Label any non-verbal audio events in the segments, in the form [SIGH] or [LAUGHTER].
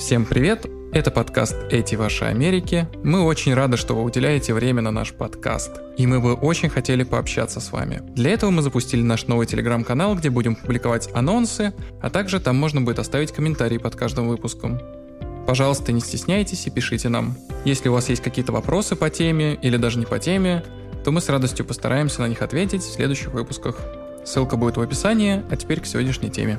Всем привет! Это подкаст «Эти ваши Америки». Мы очень рады, что вы уделяете время на наш подкаст. И мы бы очень хотели пообщаться с вами. Для этого мы запустили наш новый телеграм-канал, где будем публиковать анонсы, а также там можно будет оставить комментарии под каждым выпуском. Пожалуйста, не стесняйтесь и пишите нам. Если у вас есть какие-то вопросы по теме или даже не по теме, то мы с радостью постараемся на них ответить в следующих выпусках. Ссылка будет в описании, а теперь к сегодняшней теме.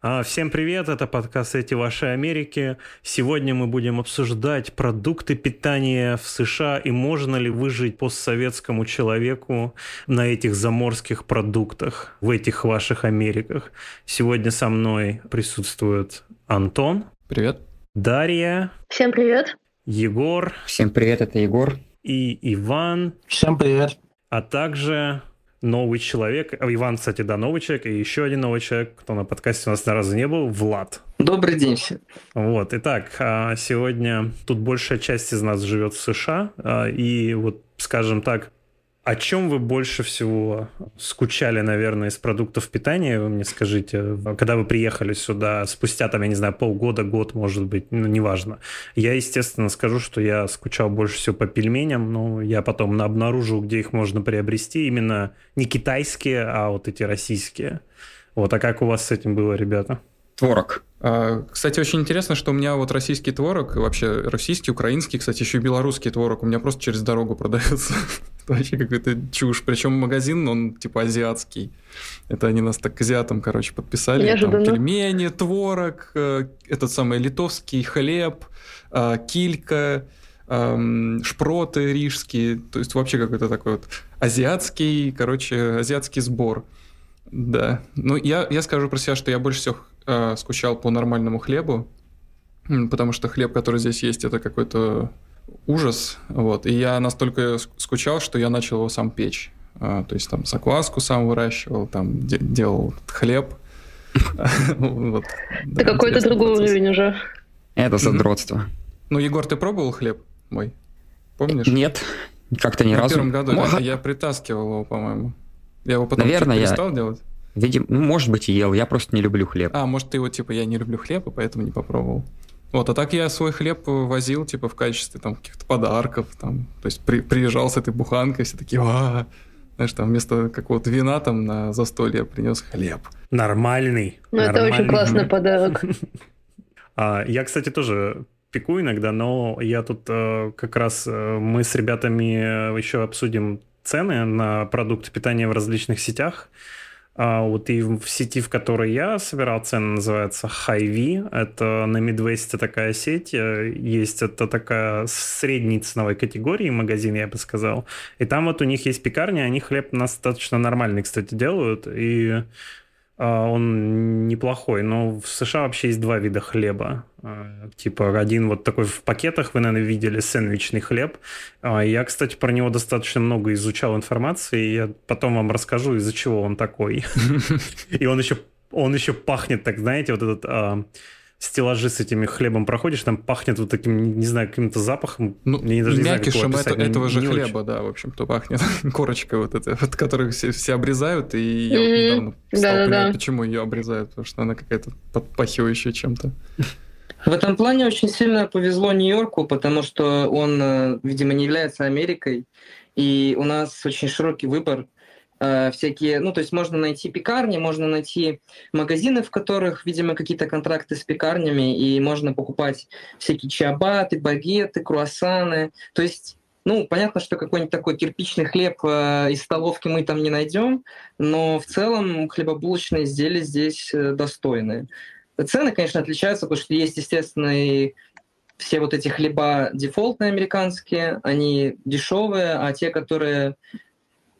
А, всем привет, это подкаст «Эти ваши Америки». Сегодня мы будем обсуждать продукты питания в США и можно ли выжить постсоветскому человеку на этих заморских продуктах в этих ваших Америках. Сегодня со мной присутствует Антон. Привет. Дарья. Всем привет. Егор. Всем привет, это Егор. И Иван. Всем привет. А также новый человек. А, Иван, кстати, да, новый человек. И еще один новый человек, кто на подкасте у нас ни разу не был, Влад. Добрый день всем. Вот, итак, а, сегодня тут большая часть из нас живет в США, а, и вот, скажем так, о чем вы больше всего скучали, наверное, из продуктов питания, вы мне скажите, когда вы приехали сюда, спустя, там, я не знаю, полгода, год, может быть, ну, неважно. Я, естественно, скажу, что я скучал больше всего по пельменям, но я потом обнаружил, где их можно приобрести, именно не китайские, а вот эти российские. Вот, а как у вас с этим было, ребята? Творог. А, кстати, очень интересно, что у меня вот российский творог, вообще российский, украинский, кстати, еще и белорусский творог у меня просто через дорогу продается. [LAUGHS] Это вообще какая-то чушь. Причем магазин, он типа азиатский. Это они нас так к азиатам, короче, подписали. Там пельмени, творог, э, этот самый литовский хлеб, э, килька, эм, шпроты рижские. То есть вообще какой-то такой вот азиатский, короче, азиатский сбор. Да. Ну, я, я скажу про себя, что я больше всего э, скучал по нормальному хлебу, потому что хлеб, который здесь есть, это какой-то ужас. Вот. И я настолько скучал, что я начал его сам печь. Э, то есть там закваску сам выращивал, там де- делал хлеб. [LAUGHS] Это какой-то другой уровень уже. Это задротство. Ну, Егор, ты пробовал хлеб мой? Помнишь? Нет, как-то ни разу. В первом году я притаскивал его, по-моему. Я его потом Наверное, перестал делать. Видимо, ну, может быть, ел. Я просто не люблю хлеб. А, может, ты его, типа, я не люблю хлеб, и поэтому не попробовал. Вот, а так я свой хлеб возил, типа, в качестве там каких-то подарков, там, то есть при, приезжал с этой буханкой, все такие, а знаешь, там вместо какого-то вина там на застолье принес хлеб. Нормальный. Ну, это очень классный подарок. [LAUGHS] А, я, кстати, тоже пеку иногда, но я тут э, как раз э, мы с ребятами еще обсудим цены на продукты питания в различных сетях. А вот и в сети, в которой я собирал цены, называется Hy-V. Это на Midwest такая сеть. Э, есть это такая средней ценовой категории магазин, я бы сказал. И там вот у них есть пекарня, они хлеб достаточно нормальный, кстати, делают. И он неплохой, но в США вообще есть два вида хлеба. А, типа один вот такой в пакетах, вы, наверное, видели, сэндвичный хлеб. А, я, кстати, про него достаточно много изучал информации, и я потом вам расскажу, из-за чего он такой. [LAUGHS] И он еще он еще пахнет, так знаете, вот этот стеллажи с этими хлебом проходишь, там пахнет вот таким, не знаю, каким-то запахом. Ну, я даже мякишем не знаю, это, этого же не хлеба, очень. да, в общем-то, пахнет. [LAUGHS] Корочка вот эта, вот, которую все, все обрезают, и я mm-hmm. вот недавно стал да, понимать, да. почему ее обрезают, потому что она какая-то подпахивающая чем-то. В этом плане очень сильно повезло Нью-Йорку, потому что он, э, видимо, не является Америкой, и у нас очень широкий выбор Э, всякие, ну, то есть можно найти пекарни, можно найти магазины, в которых, видимо, какие-то контракты с пекарнями, и можно покупать всякие чиабаты, багеты, круассаны. То есть, ну, понятно, что какой-нибудь такой кирпичный хлеб э, из столовки мы там не найдем, но в целом хлебобулочные изделия здесь э, достойные. Цены, конечно, отличаются, потому что есть, естественно, и все вот эти хлеба дефолтные американские, они дешевые, а те, которые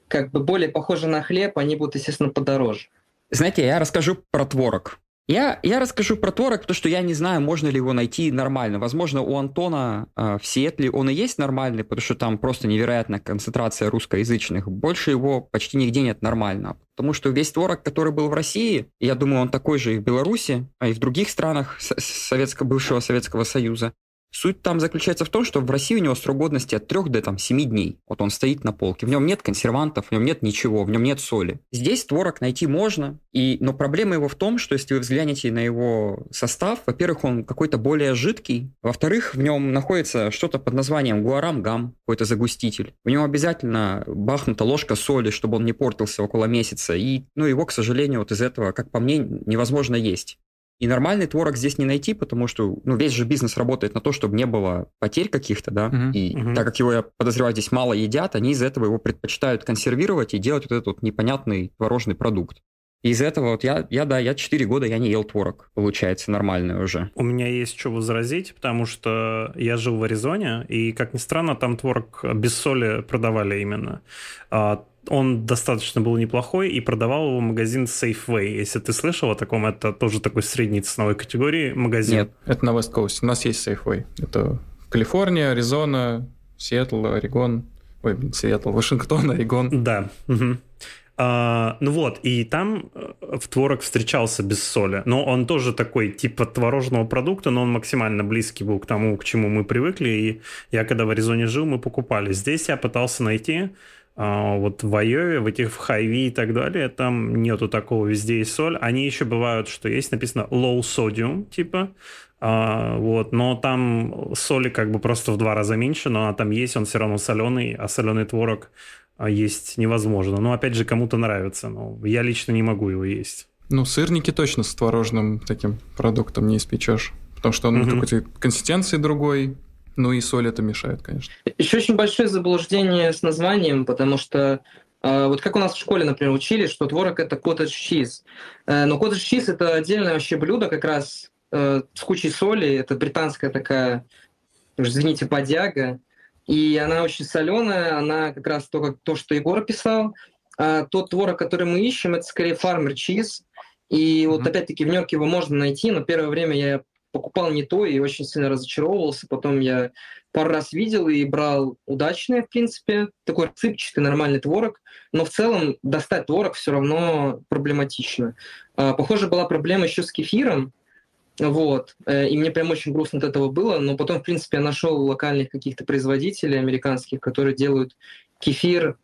как бы более похожи на хлеб, они будут, естественно, подороже. Знаете, я расскажу про творог. Я, я расскажу про творог, потому что я не знаю, можно ли его найти нормально. Возможно, у Антона э, в Сиэтле он и есть нормальный, потому что там просто невероятная концентрация русскоязычных. Больше его почти нигде нет нормально. Потому что весь творог, который был в России, я думаю, он такой же и в Беларуси, а и в других странах Советского, бывшего Советского Союза, Суть там заключается в том, что в России у него срок годности от 3 до там, 7 дней. Вот он стоит на полке. В нем нет консервантов, в нем нет ничего, в нем нет соли. Здесь творог найти можно, и... но проблема его в том, что если вы взглянете на его состав, во-первых, он какой-то более жидкий, во-вторых, в нем находится что-то под названием гуарам-гам, какой-то загуститель. В нем обязательно бахнута ложка соли, чтобы он не портился около месяца, и ну, его, к сожалению, вот из этого, как по мне, невозможно есть. И нормальный творог здесь не найти, потому что ну, весь же бизнес работает на то, чтобы не было потерь каких-то, да. Мгм. И Мгм. так как его, я подозреваю, здесь мало едят, они из-за этого его предпочитают консервировать и делать вот этот вот непонятный творожный продукт. И из-за этого вот я, я, да, я 4 года я не ел творог, получается, нормальный уже. У меня есть что возразить, потому что я жил в Аризоне, и, как ни странно, там творог без соли продавали именно. А, Он достаточно был неплохой, и продавал его магазин Safeway. Если ты слышал о таком, это тоже такой средней ценовой категории магазин. Нет, Это на West Coast. У нас есть Safeway. Это Калифорния, Аризона, Сиэтл, Орегон. Ой, блин, Сиэтл, Вашингтон, [LAUGHS] Орегон. Да. мгм. А, ну вот, и там э, в творог встречался без соли. Но он тоже такой типа творожного продукта, но он максимально близкий был к тому, к чему мы привыкли. И я когда в Аризоне жил, мы покупали. Здесь я пытался найти а, вот в Айове, в этих в Хайви и так далее, там нету такого, везде есть соль. Они еще бывают, что есть написано low sodium, типа, а, вот, но там соли как бы просто в два раза меньше, но она там есть, он все равно соленый, а соленый творог а, есть невозможно. Но опять же, кому-то нравится, но я лично не могу его есть. Ну, сырники точно с творожным таким продуктом не испечешь. Потому что он Мгм. какой-то консистенции другой. Ну и соль это мешает, конечно. Еще очень большое заблуждение с названием, потому что э, вот как у нас в школе, например, учили, что творог это cottage cheese. Э, но cottage cheese это отдельное вообще блюдо, как раз э, с кучей соли. Это британская такая, извините, подяга. И она очень соленая, она как раз то, как, то что Егор писал. А тот творог, который мы ищем, это скорее farmer cheese. И вот Мгм. опять-таки в Нью-Йорке его можно найти, но первое время я покупал не то и очень сильно разочаровывался. Потом я пару раз видел и брал удачный, в принципе, такой рецепчатый нормальный творог, но в целом достать творог все равно проблематично. А, Похоже, была проблема еще с кефиром, вот, э, и мне прям очень грустно от этого было, но потом, в принципе, я нашел локальных каких-то производителей американских, которые делают кефир,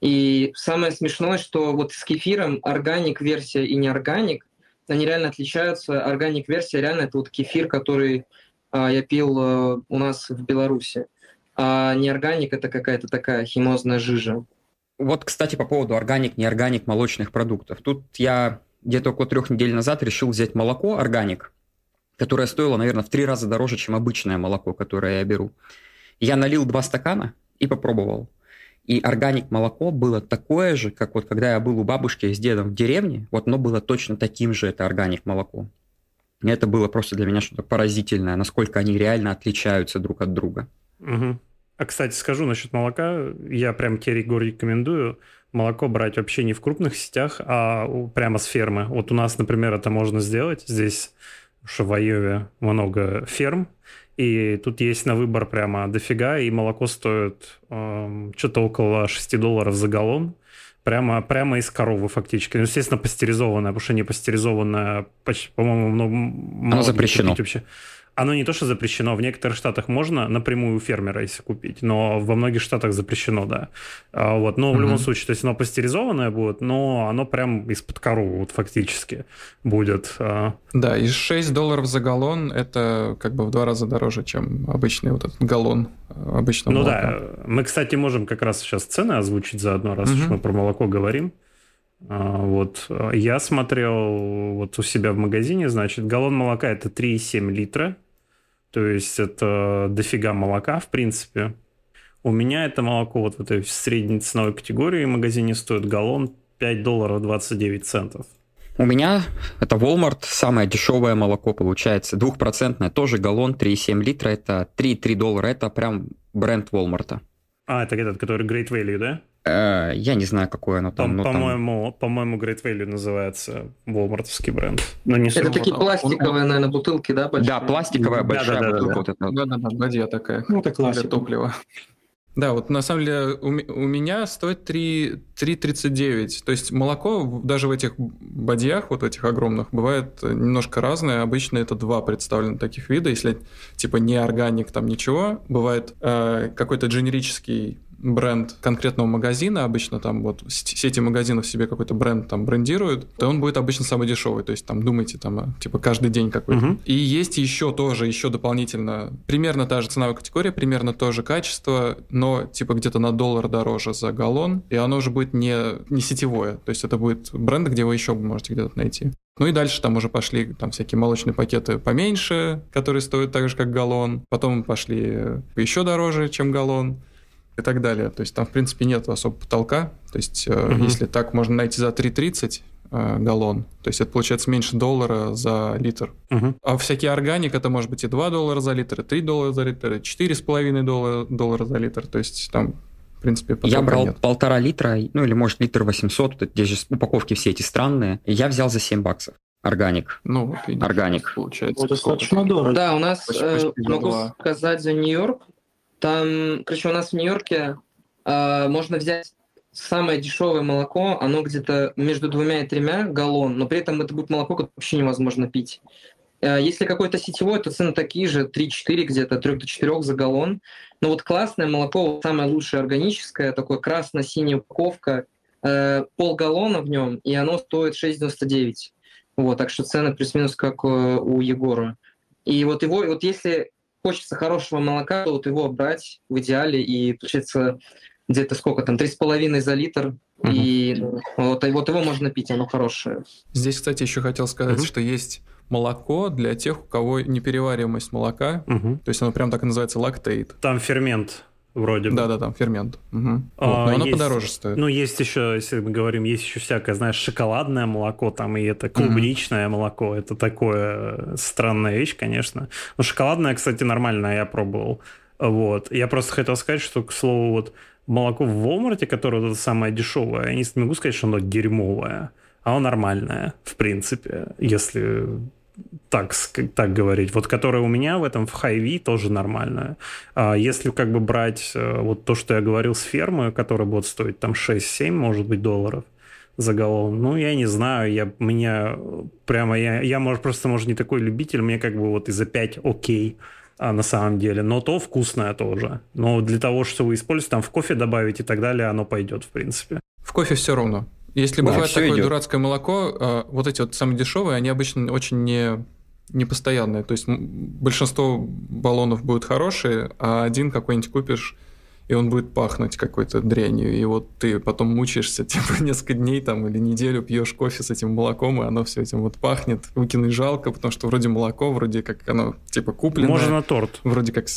и самое смешное, что вот с кефиром органик-версия и неорганик, они реально отличаются. Органик-версия реально это вот кефир, который а, я пил а, у нас в Беларуси. А неорганик это какая-то такая химозная жижа. Вот, кстати, по поводу органик, неорганик молочных продуктов. Тут я где-то около трех недель назад решил взять молоко органик, которое стоило, наверное, в три раза дороже, чем обычное молоко, которое я беру. Я налил два стакана и попробовал. И органик молоко было такое же, как вот когда я был у бабушки с дедом в деревне, вот оно было точно таким же, это органик молоко. И это было просто для меня что-то поразительное, насколько они реально отличаются друг от друга. Мгм. А, кстати, скажу насчет молока. Я прям тебе, Егор, рекомендую молоко брать вообще не в крупных сетях, а прямо с фермы. Вот у нас, например, это можно сделать. Здесь в Айове много ферм, и тут есть на выбор прямо дофига, и молоко стоит эм, что-то около 6 долларов за галлон. Прямо, прямо из коровы фактически. Ну, естественно, пастеризованное, потому что не пастеризованное, по-моему, много, где запрещено. вообще. Оно не то, что запрещено. В некоторых штатах можно напрямую у фермера, если купить, но во многих штатах запрещено, да. А, вот. Но в Мгм. любом случае, то есть оно пастеризованное будет, но оно прям из-под коровы вот фактически будет. А, Да, и 6 долларов за галлон это как бы в два раза дороже, чем обычный вот этот галлон э, обычного Ну молока. да, мы, кстати, можем как раз сейчас цены озвучить заодно, раз уж Мгм. мы про молоко говорим. А, Вот а, я смотрел вот у себя в магазине, значит, галлон молока это 3,7 литра, то есть это дофига молока, в принципе. У меня это молоко вот в этой средней ценовой категории в магазине стоит галлон 5 долларов 29 центов. У меня это Walmart, самое дешевое молоко получается, двухпроцентное, тоже галлон, 3,7 литра, это 3,3 доллара, это прям бренд Walmart. А, это этот, который Great Value, да? Э, я не знаю, какое оно там. Там, но там- по-моему, по-моему, Great Value называется Walmartовский бренд. Но не Это такие он- пластиковые, наверное, бутылки, да, большие? Да, пластиковая большая Да-да-да-да-да. бутылка. Вот это вот. Да-да-да, ладья такая. Ну, это классика. топлива. Да, вот на самом деле у, у меня стоит 3,39. То есть молоко даже в этих бадьях, вот этих огромных, бывает немножко разное. Обычно это два представлены таких вида. Если типа не органик, там ничего. Бывает э, какой-то дженерический бренд конкретного магазина, обычно там вот сети магазинов себе какой-то бренд там брендируют, то он будет обычно самый дешевый. То есть там думайте там типа каждый день какой-то. Угу. И есть еще тоже, еще дополнительно, примерно та же ценовая категория, примерно то же качество, но типа где-то на доллар дороже за галлон, и оно уже будет не, не сетевое. То есть это будет бренд, где вы еще можете где-то найти. Ну и дальше там уже пошли там всякие молочные пакеты поменьше, которые стоят так же, как галлон. Потом пошли еще дороже, чем галлон и так далее. То есть там, в принципе, нет особо потолка. То есть угу. если так можно найти за 3,30 э, галлон, то есть это получается меньше доллара за литр. Угу. А всякие органик это может быть и 2 доллара за литр, и 3 доллара за литр, и 4,5 доллара, доллара за литр. То есть там в принципе, Я брал нет. полтора литра, ну или может литр 800, здесь же упаковки все эти странные. Я взял за 7 баксов. Органик. Ну, вот видишь, Органик. Получается. достаточно дорого. Да, у нас, э, могу сказать за Нью-Йорк, там, короче, у нас в Нью-Йорке э, можно взять самое дешевое молоко, оно где-то между двумя и тремя галлон, но при этом это будет молоко, которое вообще невозможно пить. Э, если какое-то сетевое, то цены такие же, 3-4 где-то, 3 до 4 за галлон. Но вот классное молоко, самое лучшее органическое, такое красно-синяя упаковка, э, полгаллона в нем, и оно стоит 6,99. Вот, так что цены плюс-минус как э, у Егора. И вот его, вот если хочется хорошего молока, то вот его брать в идеале и получается где-то сколько там, 3,5 за литр, угу. и вот, вот его можно пить, оно хорошее. Здесь, кстати, еще хотел сказать, угу. что есть молоко для тех, у кого неперевариваемость молока, угу. то есть оно прям так и называется лактейт. Там фермент вроде бы. Да-да, там фермент. Угу. А, вот, но оно есть, подороже стоит. Ну, есть еще, если мы говорим, есть еще всякое, знаешь, шоколадное молоко, там, и это клубничное угу. молоко. Это такое странная вещь, конечно. Но шоколадное, кстати, нормальное я пробовал. Вот. Я просто хотел сказать, что, к слову, вот молоко в Walmart, которое вот это самое дешевое, я не могу сказать, что оно дерьмовое, а оно нормальное, в принципе, если так, так говорить. Вот которая у меня в этом в Хайви тоже нормальная. А если как бы брать э, вот то, что я говорил с фермы, которая будет стоить там 6-7, может быть, долларов за галлон, ну, я не знаю, я, меня прямо, я, я может, просто, может, не такой любитель, мне как бы вот и за 5 окей, а на самом деле, но то вкусное тоже. Но для того, чтобы использовать, там в кофе добавить и так далее, оно пойдет, в принципе. В кофе все равно. Если да, бывает такое идет. дурацкое молоко, э, вот эти вот самые дешевые, они обычно очень не непостоянные. То есть большинство баллонов будут хорошие, а один какой-нибудь купишь, и он будет пахнуть какой-то дрянью. И вот ты потом мучаешься, [LAUGHS] типа, несколько дней там или неделю пьешь кофе с этим молоком, и оно все этим вот пахнет. Выкинуть жалко, потому что вроде молоко, вроде как оно, типа, купленное. Можно на торт. Вроде как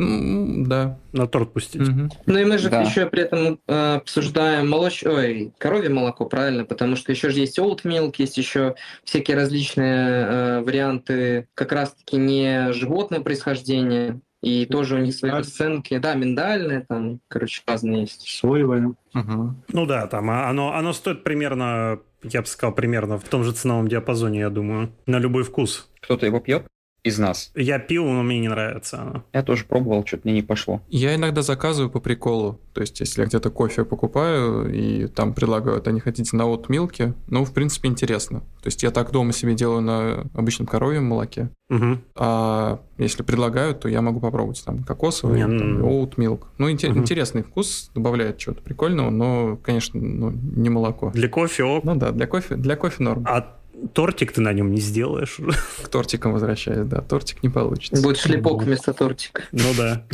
ну, да. На торт пустить. Угу. Ну и мы же да. еще при этом э, обсуждаем молоч... Ой, коровье молоко, правильно, потому что еще же есть milk, есть еще всякие различные э, варианты как раз-таки не животное происхождение, и тоже у них свои расценки. Да, миндальные, там, короче, разные есть. Соевые. Угу. Ну да, там а оно, оно стоит примерно, я бы сказал, примерно в том же ценовом диапазоне, я думаю, на любой вкус. Кто-то его пьет? Из нас. Я пил, но мне не нравится оно. Я тоже пробовал, что-то мне не пошло. Я иногда заказываю по приколу. То есть, если я где-то кофе покупаю, и там предлагают, а не хотите на от милке, ну, в принципе, интересно. То есть, я так дома себе делаю на обычном коровьем молоке. Угу. А если предлагают, то я могу попробовать там кокосовый, не, там, oat milk. Ну, интер- угу. интересный вкус, добавляет чего-то прикольного, но, конечно, ну, не молоко. Для кофе ок. Ну да, для кофе, для кофе норм. А тортик ты на нем не сделаешь. К тортикам возвращаюсь, да. Тортик не получится. Будет шлепок вместо тортика. Ну да.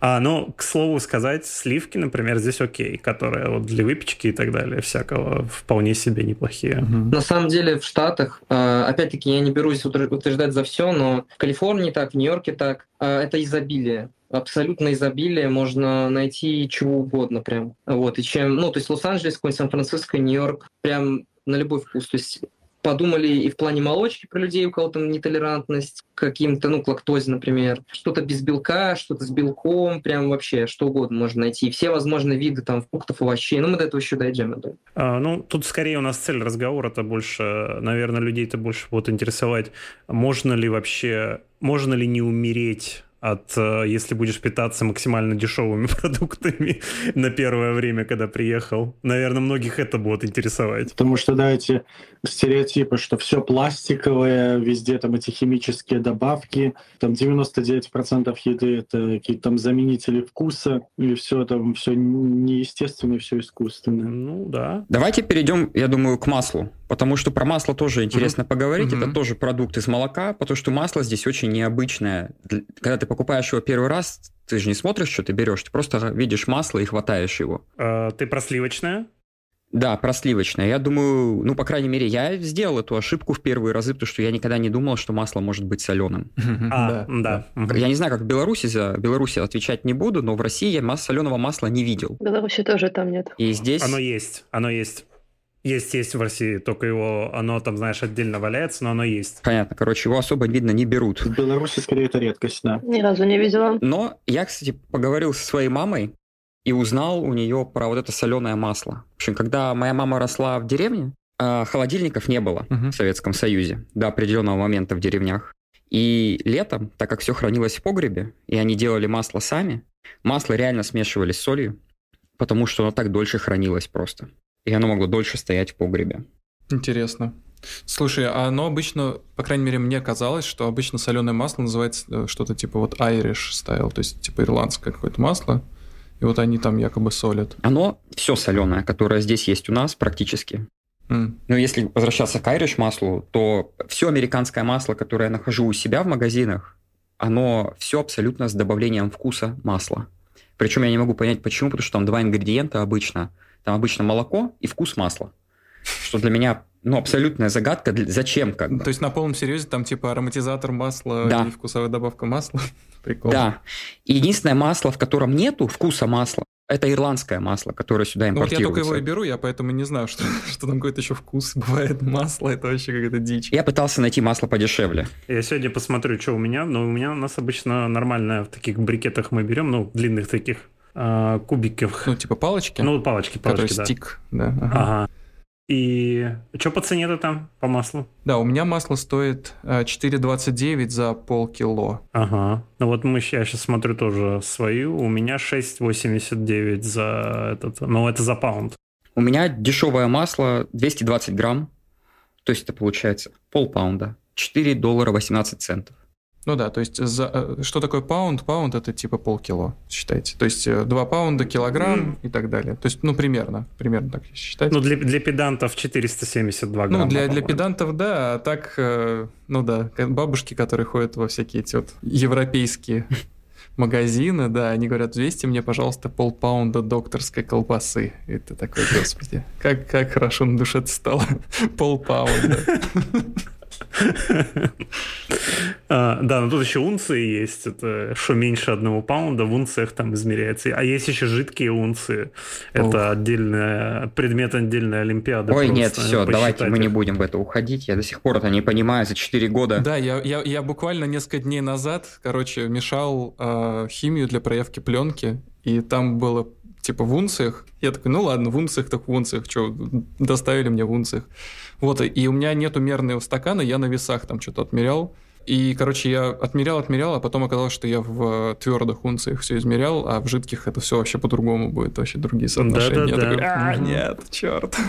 А, ну, к слову сказать, сливки, например, здесь окей, которые вот для выпечки и так далее всякого вполне себе неплохие. Угу. На самом деле в Штатах, а, опять-таки, я не берусь утверждать за все, но в Калифорнии так, в Нью-Йорке так, а, это изобилие абсолютно изобилие, можно найти чего угодно прям. Вот, и чем, ну, то есть Лос-Анджелес, какой-нибудь Сан-Франциско, Нью-Йорк, прям на любой вкус. То есть подумали и в плане молочки про людей, у кого там нетолерантность к каким-то, ну, к лактозе, например. Что-то без белка, что-то с белком, прям вообще что угодно можно найти. Все возможные виды там фруктов, овощей. Ну, мы до этого еще дойдем. Да. А, ну, тут скорее у нас цель разговора это больше, наверное, людей это больше будет интересовать, можно ли вообще, можно ли не умереть от, э, если будешь питаться максимально дешевыми [LAUGHS] продуктами на первое время, когда приехал. Наверное, многих это будет интересовать. Потому что, да, эти стереотипы, что все пластиковое, везде там эти химические добавки, там 99% еды это какие-то там заменители вкуса, и все там все неестественное, все искусственное. Ну да. Давайте перейдем, я думаю, к маслу. Потому что про масло тоже интересно mm-hmm. поговорить. Mm-hmm. Это тоже продукт из молока, потому что масло здесь очень необычное. Когда ты покупаешь его первый раз, ты же не смотришь, что ты берешь, ты просто видишь масло и хватаешь его. А, ты про сливочное? Да, про сливочное. Я думаю, ну, по крайней мере, я сделал эту ошибку в первые разы, потому что я никогда не думал, что масло может быть соленым. А, да. Я не знаю, как в Беларуси, за Беларуси отвечать не буду, но в России я соленого масла не видел. В Беларуси тоже там нет. И здесь... Оно есть, оно есть. Есть, есть в России, только его, оно там, знаешь, отдельно валяется, но оно есть. Понятно, короче, его особо, видно, не берут. В Беларуси, скорее, это редкость, да. Ни разу не видела. Но я, кстати, поговорил со своей мамой и узнал у нее про вот это соленое масло. В общем, когда моя мама росла в деревне, а, холодильников не было uh-huh. в Советском Союзе до определенного момента в деревнях. И летом, так как все хранилось в погребе, и они делали масло сами, масло реально смешивали с солью, потому что оно так дольше хранилось просто и оно могло дольше стоять в погребе. Интересно. Слушай, а оно обычно, по крайней мере, мне казалось, что обычно соленое масло называется э, что-то типа вот Irish style, то есть типа ирландское какое-то масло, и вот они там якобы солят. Оно все соленое, которое здесь есть у нас практически. Mm. Но если возвращаться к Irish маслу, то все американское масло, которое я нахожу у себя в магазинах, оно все абсолютно с добавлением вкуса масла. Причем я не могу понять, почему, потому что там два ингредиента обычно – там обычно молоко и вкус масла. Что для меня ну, абсолютная загадка, зачем как бы. То есть на полном серьезе там типа ароматизатор масла да. и вкусовая добавка масла? [LAUGHS] Прикол. Да. И единственное масло, в котором нету вкуса масла, это ирландское масло, которое сюда импортируется. Ну, вот я только его и беру, я поэтому не знаю, [LAUGHS] что, что там какой-то еще вкус [LAUGHS] бывает масло, это вообще какая-то дичь. Я пытался найти масло подешевле. Я сегодня посмотрю, что у меня, но у меня у нас обычно нормальное в таких брикетах мы берем, ну, длинных таких, э, кубиков. Ну, типа палочки? Ну, палочки, палочки, Который да. стик, да. Ага. ага. И что по цене-то там, по маслу? Да, у меня масло стоит 4,29 за полкило. Ага. Ну вот мы, я сейчас смотрю тоже свою, у меня 6,89 за этот, ну это за паунд. У меня дешевое масло 220 грамм, то есть это получается полпаунда, 4 доллара 18 центов. Ну да, то есть за, э, что такое паунд? Паунд это типа полкило, считайте. То есть 2 э, паунда, килограмм mm. и так далее. То есть, ну, примерно, примерно так считайте. Ну, для, для педантов 472 грамма. Ну, для, для педантов, да, а так, э, ну да, бабушки, которые ходят во всякие эти вот европейские [LAUGHS] магазины, да, они говорят, 200 мне, пожалуйста, полпаунда докторской колбасы. И ты такой, господи, как, как хорошо на душе стало. [LAUGHS] полпаунда. [LAUGHS] А, да, но тут еще унции есть. Это что меньше одного паунда в унциях там измеряется. А есть еще жидкие унции. Это отдельная предмет отдельной олимпиады. Ой, нет, все, давайте мы не будем в это уходить. Я до сих пор это не понимаю за 4 года. Да, я, я, я буквально несколько дней назад, короче, мешал э, химию для проявки пленки, и там было типа в унциях. Я такой, ну ладно, в унциях так в унциях, что, доставили мне в унциях. Вот, и у меня нету мерного стакана, я на весах там что-то отмерял. И, короче, я отмерял, отмерял, а потом оказалось, что я в твердых унциях все измерял, а в жидких это все вообще по-другому будет, вообще другие соотношения. Да, да, я такой, а, нет, черт. [LAUGHS]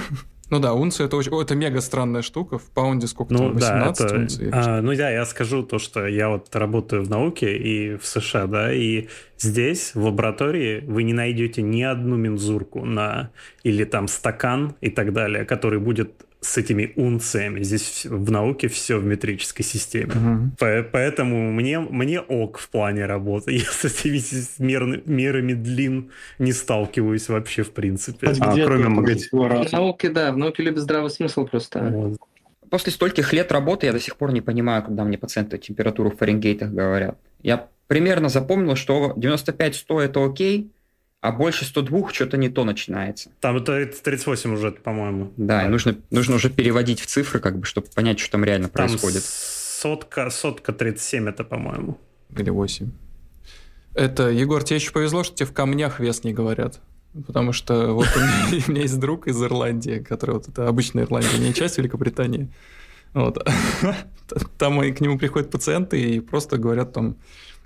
Ну да, унция это очень, о, это мега странная штука. В паунде сколько ну, там, 18 да, это, унций? А, ну да, я скажу то, что я вот работаю в науке и в США, да, и здесь, в лаборатории, вы не найдете ни одну мензурку на или там стакан и так далее, который будет с этими унциями. Здесь в науке все в метрической системе. Угу. По поэтому мне, мне ок в плане работы. [LAUGHS] Я с этими мер, мерами длин не сталкиваюсь вообще в принципе. А, а кроме магазина. В науке, да, в науке любят здравый смысл просто. Вот. После стольких лет работы я до сих пор не понимаю, когда мне пациенты температуру в Фаренгейтах говорят. Я примерно запомнил, что 95-100 это окей, а больше 102 что-то не то начинается. Там это 38 уже, по-моему. Да, и нужно, нужно уже переводить в цифры, как бы, чтобы понять, что там реально там происходит. Сотка, сотка 37 это, по-моему. Или 8. Это, Егор, тебе еще повезло, что тебе в камнях вес не говорят. Потому что вот у меня, [LAUGHS] у меня есть друг из Ирландии, который вот это обычная Ирландия, не часть Великобритании. Вот. [LAUGHS] Там к нему приходят пациенты и просто говорят там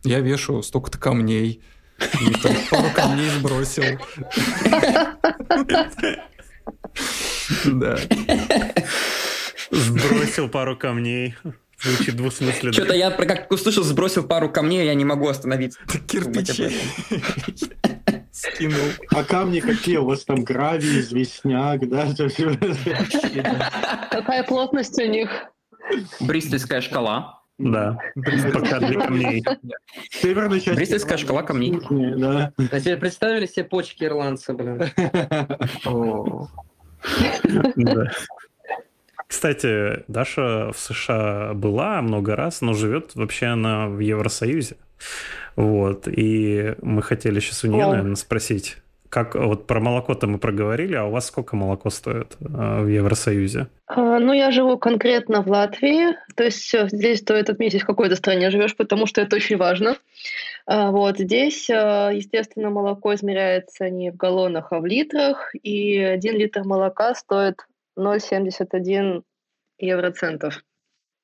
Я вешу столько-то камней. И там пару камней сбросил. Да. Сбросил пару камней. Звучит двусмысленно. Что-то я про- как услышал, сбросил пару камней, я не могу остановиться. Кирпичи. Скинул. А камни какие? У вас там гравий, известняк, да? [LAUGHS] Какая плотность у них? Бристольская шкала. Да, пока для камней. В северной части Бристольская шкала камней. Да. А теперь представили себе почки ирландца, блин. Кстати, Даша в США была много раз, но живет вообще она в Евросоюзе. Вот. И мы хотели сейчас у нее, наверное, спросить, как вот про молоко-то мы проговорили, а у вас сколько молоко стоит э, в Евросоюзе? А, Ну, я живу конкретно в Латвии, то есть здесь стоит отметить, в какой ты стране живешь, потому что это очень важно. А, Вот здесь, а, естественно, молоко измеряется не в галлонах, а в литрах, и один литр молока стоит 0,71 евроцентов,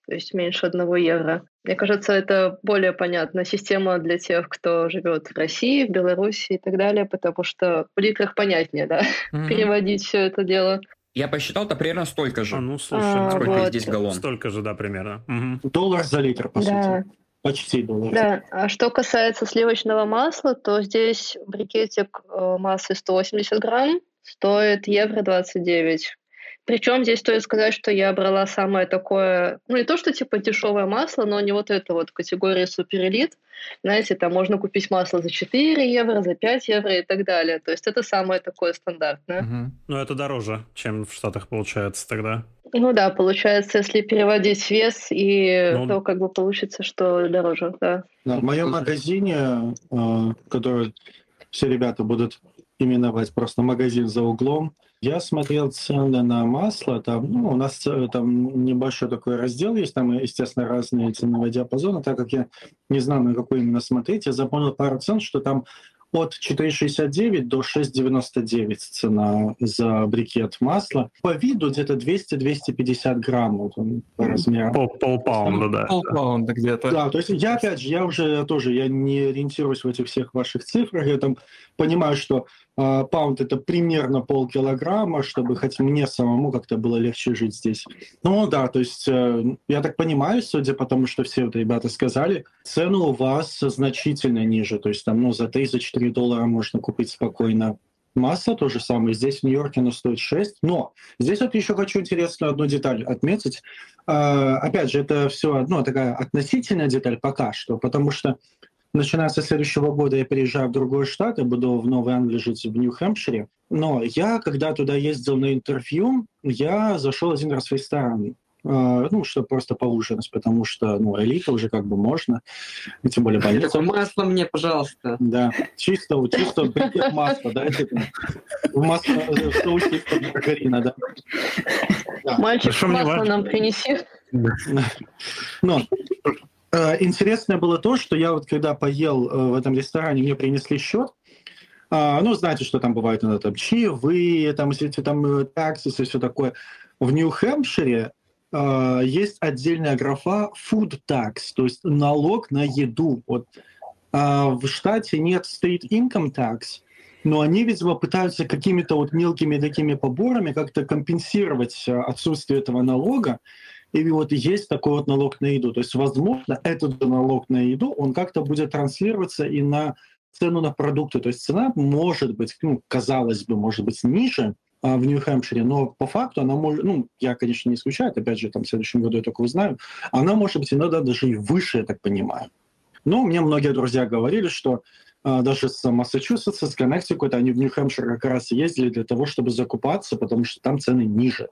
то есть меньше одного евро. Мне кажется, это более понятная система для тех, кто живет в России, в Беларуси и так далее, потому что в литрах понятнее, да, [LAUGHS] Мгм. переводить все это дело. Я посчитал, это примерно столько же. А, ну, слушай, А, Сколько вот. здесь галлон? столько же, да, примерно. Мгм. Доллар за литр, по Да. сути. Почти доллар. Да, а что касается сливочного масла, то здесь брикетик э, массы 180 грамм стоит евро 29. Причем здесь стоит сказать, что я брала самое такое, ну не то, что типа дешевое масло, но не вот это вот категория суперэлит. Знаете, там можно купить масло за 4 евро, за 5 евро и так далее. То есть это самое такое стандартное. Мгм. Ну, это дороже, чем в Штатах получается тогда. Ну да, получается, если переводить вес, и Ну, то как бы получится, что дороже, да. Да, в моем магазине, э, который все ребята будут именовать просто магазин за углом, я смотрел цены на масло. Там, ну, у нас там небольшой такой раздел есть, там, естественно, разные ценовые диапазоны. Так как я не знаю, на какой именно смотреть, я запомнил пару цен, что там от 4,69 до 6,99 цена за брикет масла. По виду где-то 200-250 грамм вот он по размеру. Пол, полпаунда, да. Полпаунда где-то. Да, то есть я опять же, я уже тоже, я не ориентируюсь в этих всех ваших цифрах, я там понимаю, что паунд это примерно полкилограмма, чтобы хоть мне самому как-то было легче жить здесь. Ну да, то есть э, я так понимаю, судя по тому, что все вот ребята сказали, цены у вас значительно ниже, то есть там ну, за 3-4 доллара можно купить спокойно Масса то же самое. Здесь в Нью-Йорке оно стоит 6. Но здесь вот еще хочу интересную одну деталь отметить. А, опять же, это все одно такая относительная деталь пока что, потому что начиная со следующего года я переезжаю в другой штат, я буду в Новой Англии жить в Нью-Хэмпшире. Но я, когда туда ездил на интервью, я зашел один раз в ресторан. А, ну, чтобы просто поужинать, потому что, ну, элита уже как бы можно, и тем более больница. Такое масло мне, пожалуйста. Да, чисто, чисто брикет масла, да, в масло, в соусе из-под маргарина, да. Мальчик, Хорошо, мне масло нам принеси. Э, интересное было то, что я вот когда поел э, в этом ресторане, мне принесли счет, а, ну, знаете, что там бывает, иногда там чаевые, там, все эти там э, таксисы и все такое. В Нью-Хэмпшире э, есть отдельная графа food tax, то есть налог на еду. Вот а в штате нет state income tax, но они, видимо, пытаются какими-то вот мелкими такими поборами как-то компенсировать э, отсутствие этого налога. И вот есть такой вот налог на еду. То есть, возможно, этот налог на еду, он как-то будет транслироваться и на цену на продукты. То есть цена может быть, ну, казалось бы, может быть ниже а, в Нью-Хэмпшире, но по факту она может, ну, я, конечно, не исключаю, опять же, там в следующем году я только узнаю, она может быть иногда даже и выше, я так понимаю. Но мне многие друзья говорили, что а, даже с Массачусетса, с Коннектикута, они в Нью-Хэмпшир как раз ездили для того, чтобы закупаться, потому что там цены ниже.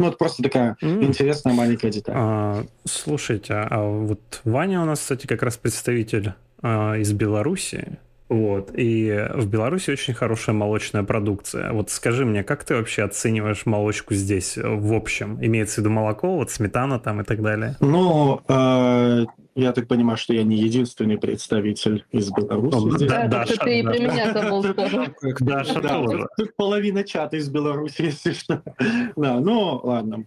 Ну, это просто такая М. интересная маленькая деталь. А, слушайте, а вот Ваня у нас, кстати, как раз представитель а, из Беларуси. Вот. И в Беларуси очень хорошая молочная продукция. Вот скажи мне, как ты вообще оцениваешь молочку здесь в общем? Имеется в виду молоко, вот сметана там и так далее? Ну, э, я так понимаю, что я не единственный представитель из Беларуси. Да, Да, Даша, ты и про меня забыл. [LAUGHS] Даша Да, половина чата из Беларуси, если что. Да, ну ладно.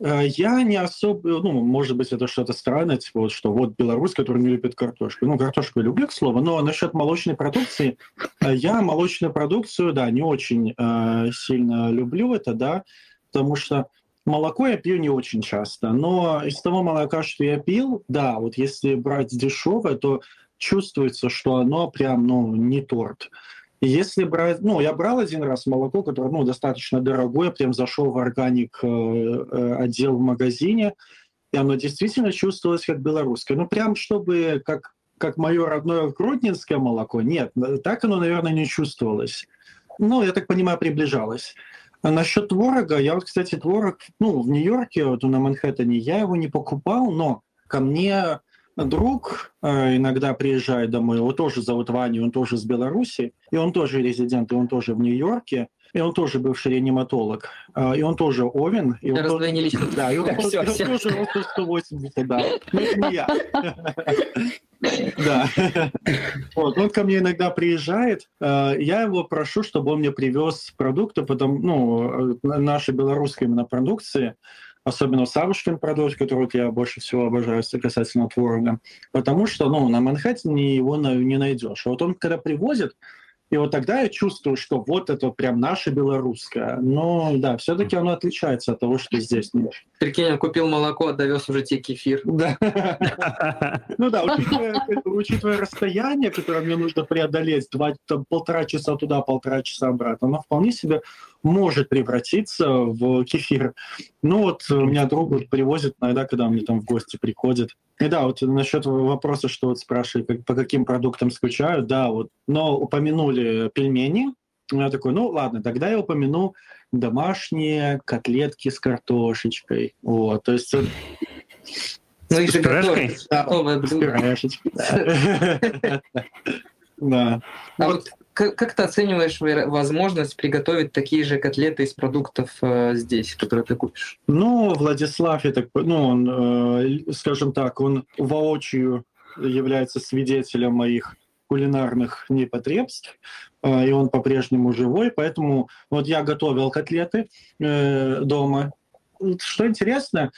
Э, я не особо, ну, может быть, это что-то странное, типа вот, что вот белорус, который не любит картошку. Ну, картошку я люблю, к слову, но насчет молочной продукции, э, я молочную продукцию, да, не очень э, сильно люблю это, да, потому что молоко я пью не очень часто, но из того молока, что я пил, да, вот если брать дешевое, то чувствуется, что оно прям, ну, не торт. Если брать, ну, я брал один раз молоко, которое, ну, достаточно дорогое, прям зашел в органик э, э, отдел в магазине, и оно действительно чувствовалось как белорусское. Ну, прям чтобы как, как мое родное гродненское молоко, нет, так оно, наверное, не чувствовалось. Ну, я так понимаю, приближалось. А насчет творога, я вот, кстати, творог, ну, в Нью-Йорке, вот на Манхэттене, я его не покупал, но ко мне друг э, иногда приезжает домой, его тоже зовут Ваня, он тоже с Беларуси, и он тоже резидент, и он тоже в Нью-Йорке, и он тоже бывший реаниматолог, э, и он тоже Овен. И он тоже, личности. Да, и он, [LAUGHS] все, все. тоже ростом 180, да. [LAUGHS] Ну, не я. [LAUGHS] Да. Вот, он ко мне иногда приезжает, э, я его прошу, чтобы он мне привез продукты, потому, ну, нашей белорусской именно продукции, особенно Савушкин продукт, который я больше всего обожаю касательно творога, потому что ну, на Манхэттене его не найдешь. А вот он когда привозит, и вот тогда я чувствую, что вот это прям наше белорусское. Но да, все-таки оно отличается от того, что здесь нет. Прикинь, он купил молоко, довез уже тебе кефир. Да. [LAUGHS] Ну да, учитывая расстояние, которое мне нужно преодолеть, полтора часа туда, полтора часа обратно, оно вполне себе может превратиться в кефир. Ну вот у меня друг вот привозит иногда, когда мне там в гости приходит. И да, вот насчет вопроса, что вот спрашивали, по каким продуктам скучают, да, вот, но упомянули пельмени, я такой, ну ладно, тогда я упомяну домашние котлетки с картошечкой. Вот, то есть... Ну, и с пюрешкой? Да, с пюрешечкой, да. [LAUGHS] Да. А вот как, как ты оцениваешь возможность приготовить такие же котлеты из продуктов э, здесь, которые ты купишь? Ну, Владислав, я так, ну, он, э, скажем так, он воочию является свидетелем моих кулинарных непотребств, э, и он по-прежнему живой, поэтому вот я готовил котлеты э, дома. Что интересно,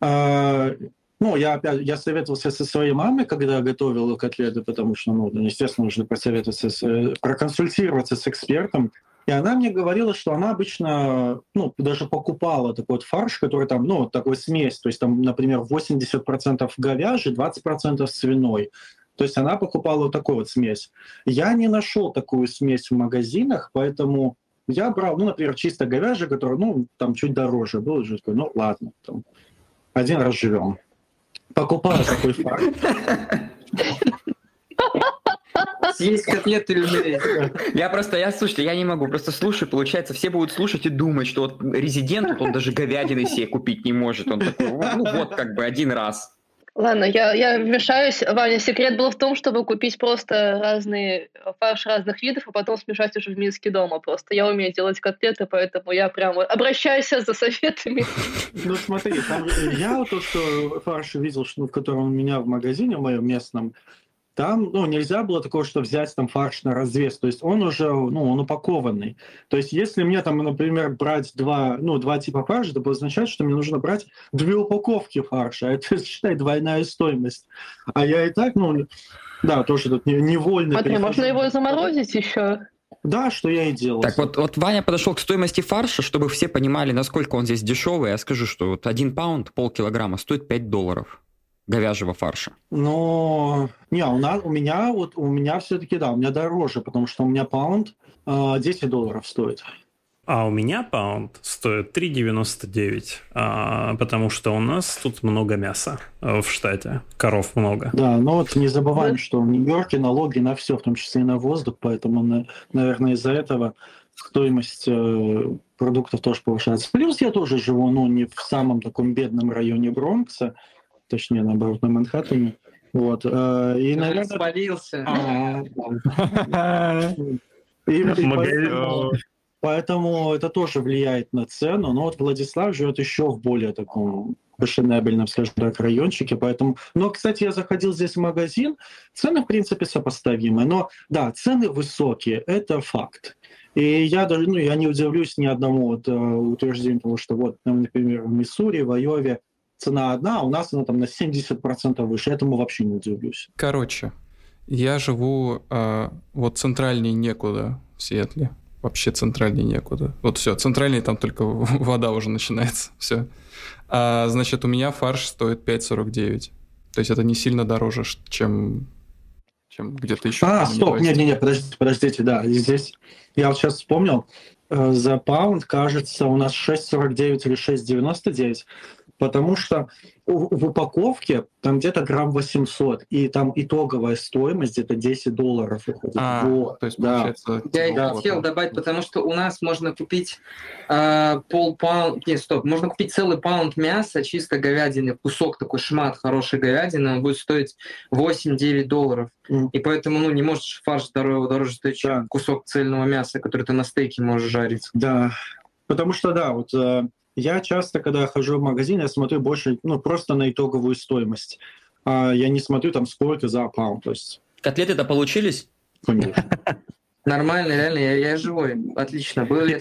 э, ну, я опять, я советовался со своей мамой, когда готовил котлеты, потому что, ну, естественно, нужно посоветоваться, с, э, проконсультироваться с экспертом. И она мне говорила, что она обычно, ну, даже покупала такой вот фарш, который там, ну, такой смесь, то есть там, например, 80% говяжий, 20% свиной. То есть она покупала вот такую вот смесь. Я не нашел такую смесь в магазинах, поэтому я брал, ну, например, чисто говяжий, который, ну, там чуть дороже был, уже такой, ну, ладно, там, один раз живем покупаю такой факт. Съесть котлеты или. Я просто, я, слушайте, я не могу, просто слушаю, получается, все будут слушать и думать, что вот резидент, он даже говядины себе купить не может, он такой, ну вот как бы один раз. Ладно, я, я вмешаюсь. Ваня, секрет был в том, чтобы купить просто разные фарш разных видов, а потом смешать уже в миске дома. Просто я умею делать котлеты, поэтому я прямо обращаюсь за советами. [LAUGHS] Ну смотри, я то, что фарш видел, что в котором у меня в магазине, в моем местном, там ну, нельзя было такого, что взять там фарш на развес. То есть он уже ну, он упакованный. То есть если мне там, например, брать два, ну, два типа фарша, это будет означать, что мне нужно брать две упаковки фарша. [LAUGHS] Это, считай, двойная стоимость. А я и так, ну, да, тоже тут невольно... Смотри, можно его заморозить еще. Да, что я и делал. Так вот, вот Ваня подошел к стоимости фарша, чтобы все понимали, насколько он здесь дешевый. Я скажу, что вот один паунд, полкилограмма, стоит 5 долларов говяжьего фарша? Ну, не, у, нас, у меня вот у меня все-таки да, у меня дороже, потому что у меня паунд э, 10 долларов стоит. А у меня паунд стоит 3,99, а, потому что у нас тут много мяса э, в штате, коров много. Да, но вот не забываем, да. что в Нью-Йорке налоги на все, в том числе и на воздух, поэтому, наверное, из-за этого стоимость э, продуктов тоже повышается. Плюс я тоже живу, ну, не в самом таком бедном районе Бронкса, точнее, наоборот, на Манхэттене. Вот. Э, и, наверное... Спалился. Поэтому это тоже влияет на цену. Но вот Владислав живет еще в более таком фешенебельном, скажем так, райончике, поэтому... Но, кстати, я заходил здесь в магазин, цены, в принципе, сопоставимы, но, да, цены высокие, это факт. И я даже, ну, я не удивлюсь ни одному вот, uh, утверждению того, что вот, например, в Миссури, в Айове цена одна, а у нас она там на 70% выше. Этому вообще не удивлюсь. Короче, я живу э, вот центральнее некуда в Сиэтле. Вообще центральнее некуда. Вот все, центральнее там только [LAUGHS] вода уже начинается. [LAUGHS] Все. А, значит, у меня фарш стоит 5,49. То есть это не сильно дороже, чем, чем где-то еще. А, стоп, нет, нет, нет, подождите, подождите, да, здесь я вот сейчас вспомнил, э, за паунд, кажется, у нас 6,49 или 6,99 потому что в упаковке там где-то грамм 800, и там итоговая стоимость где-то 10 долларов выходит. А, вот, то есть, да. Я и да, хотел вот. добавить, потому что у нас можно купить э, пол паунд, нет, стоп, можно купить целый паунд мяса, чисто говядины, кусок такой шмат хорошей говядины, он будет стоить 8-9 долларов. Mm. И поэтому, ну, не можешь фарш дороже, дороже стоить, чем да. кусок цельного мяса, который ты на стейке можешь жарить. Да, потому что, да, вот э, я часто, когда хожу в магазин, я смотрю больше, ну, просто на итоговую стоимость. А я не смотрю там сколько за паунд. То есть... Котлеты-то получились? Конечно. Нормально, реально, я, я живой. Отлично. Был ли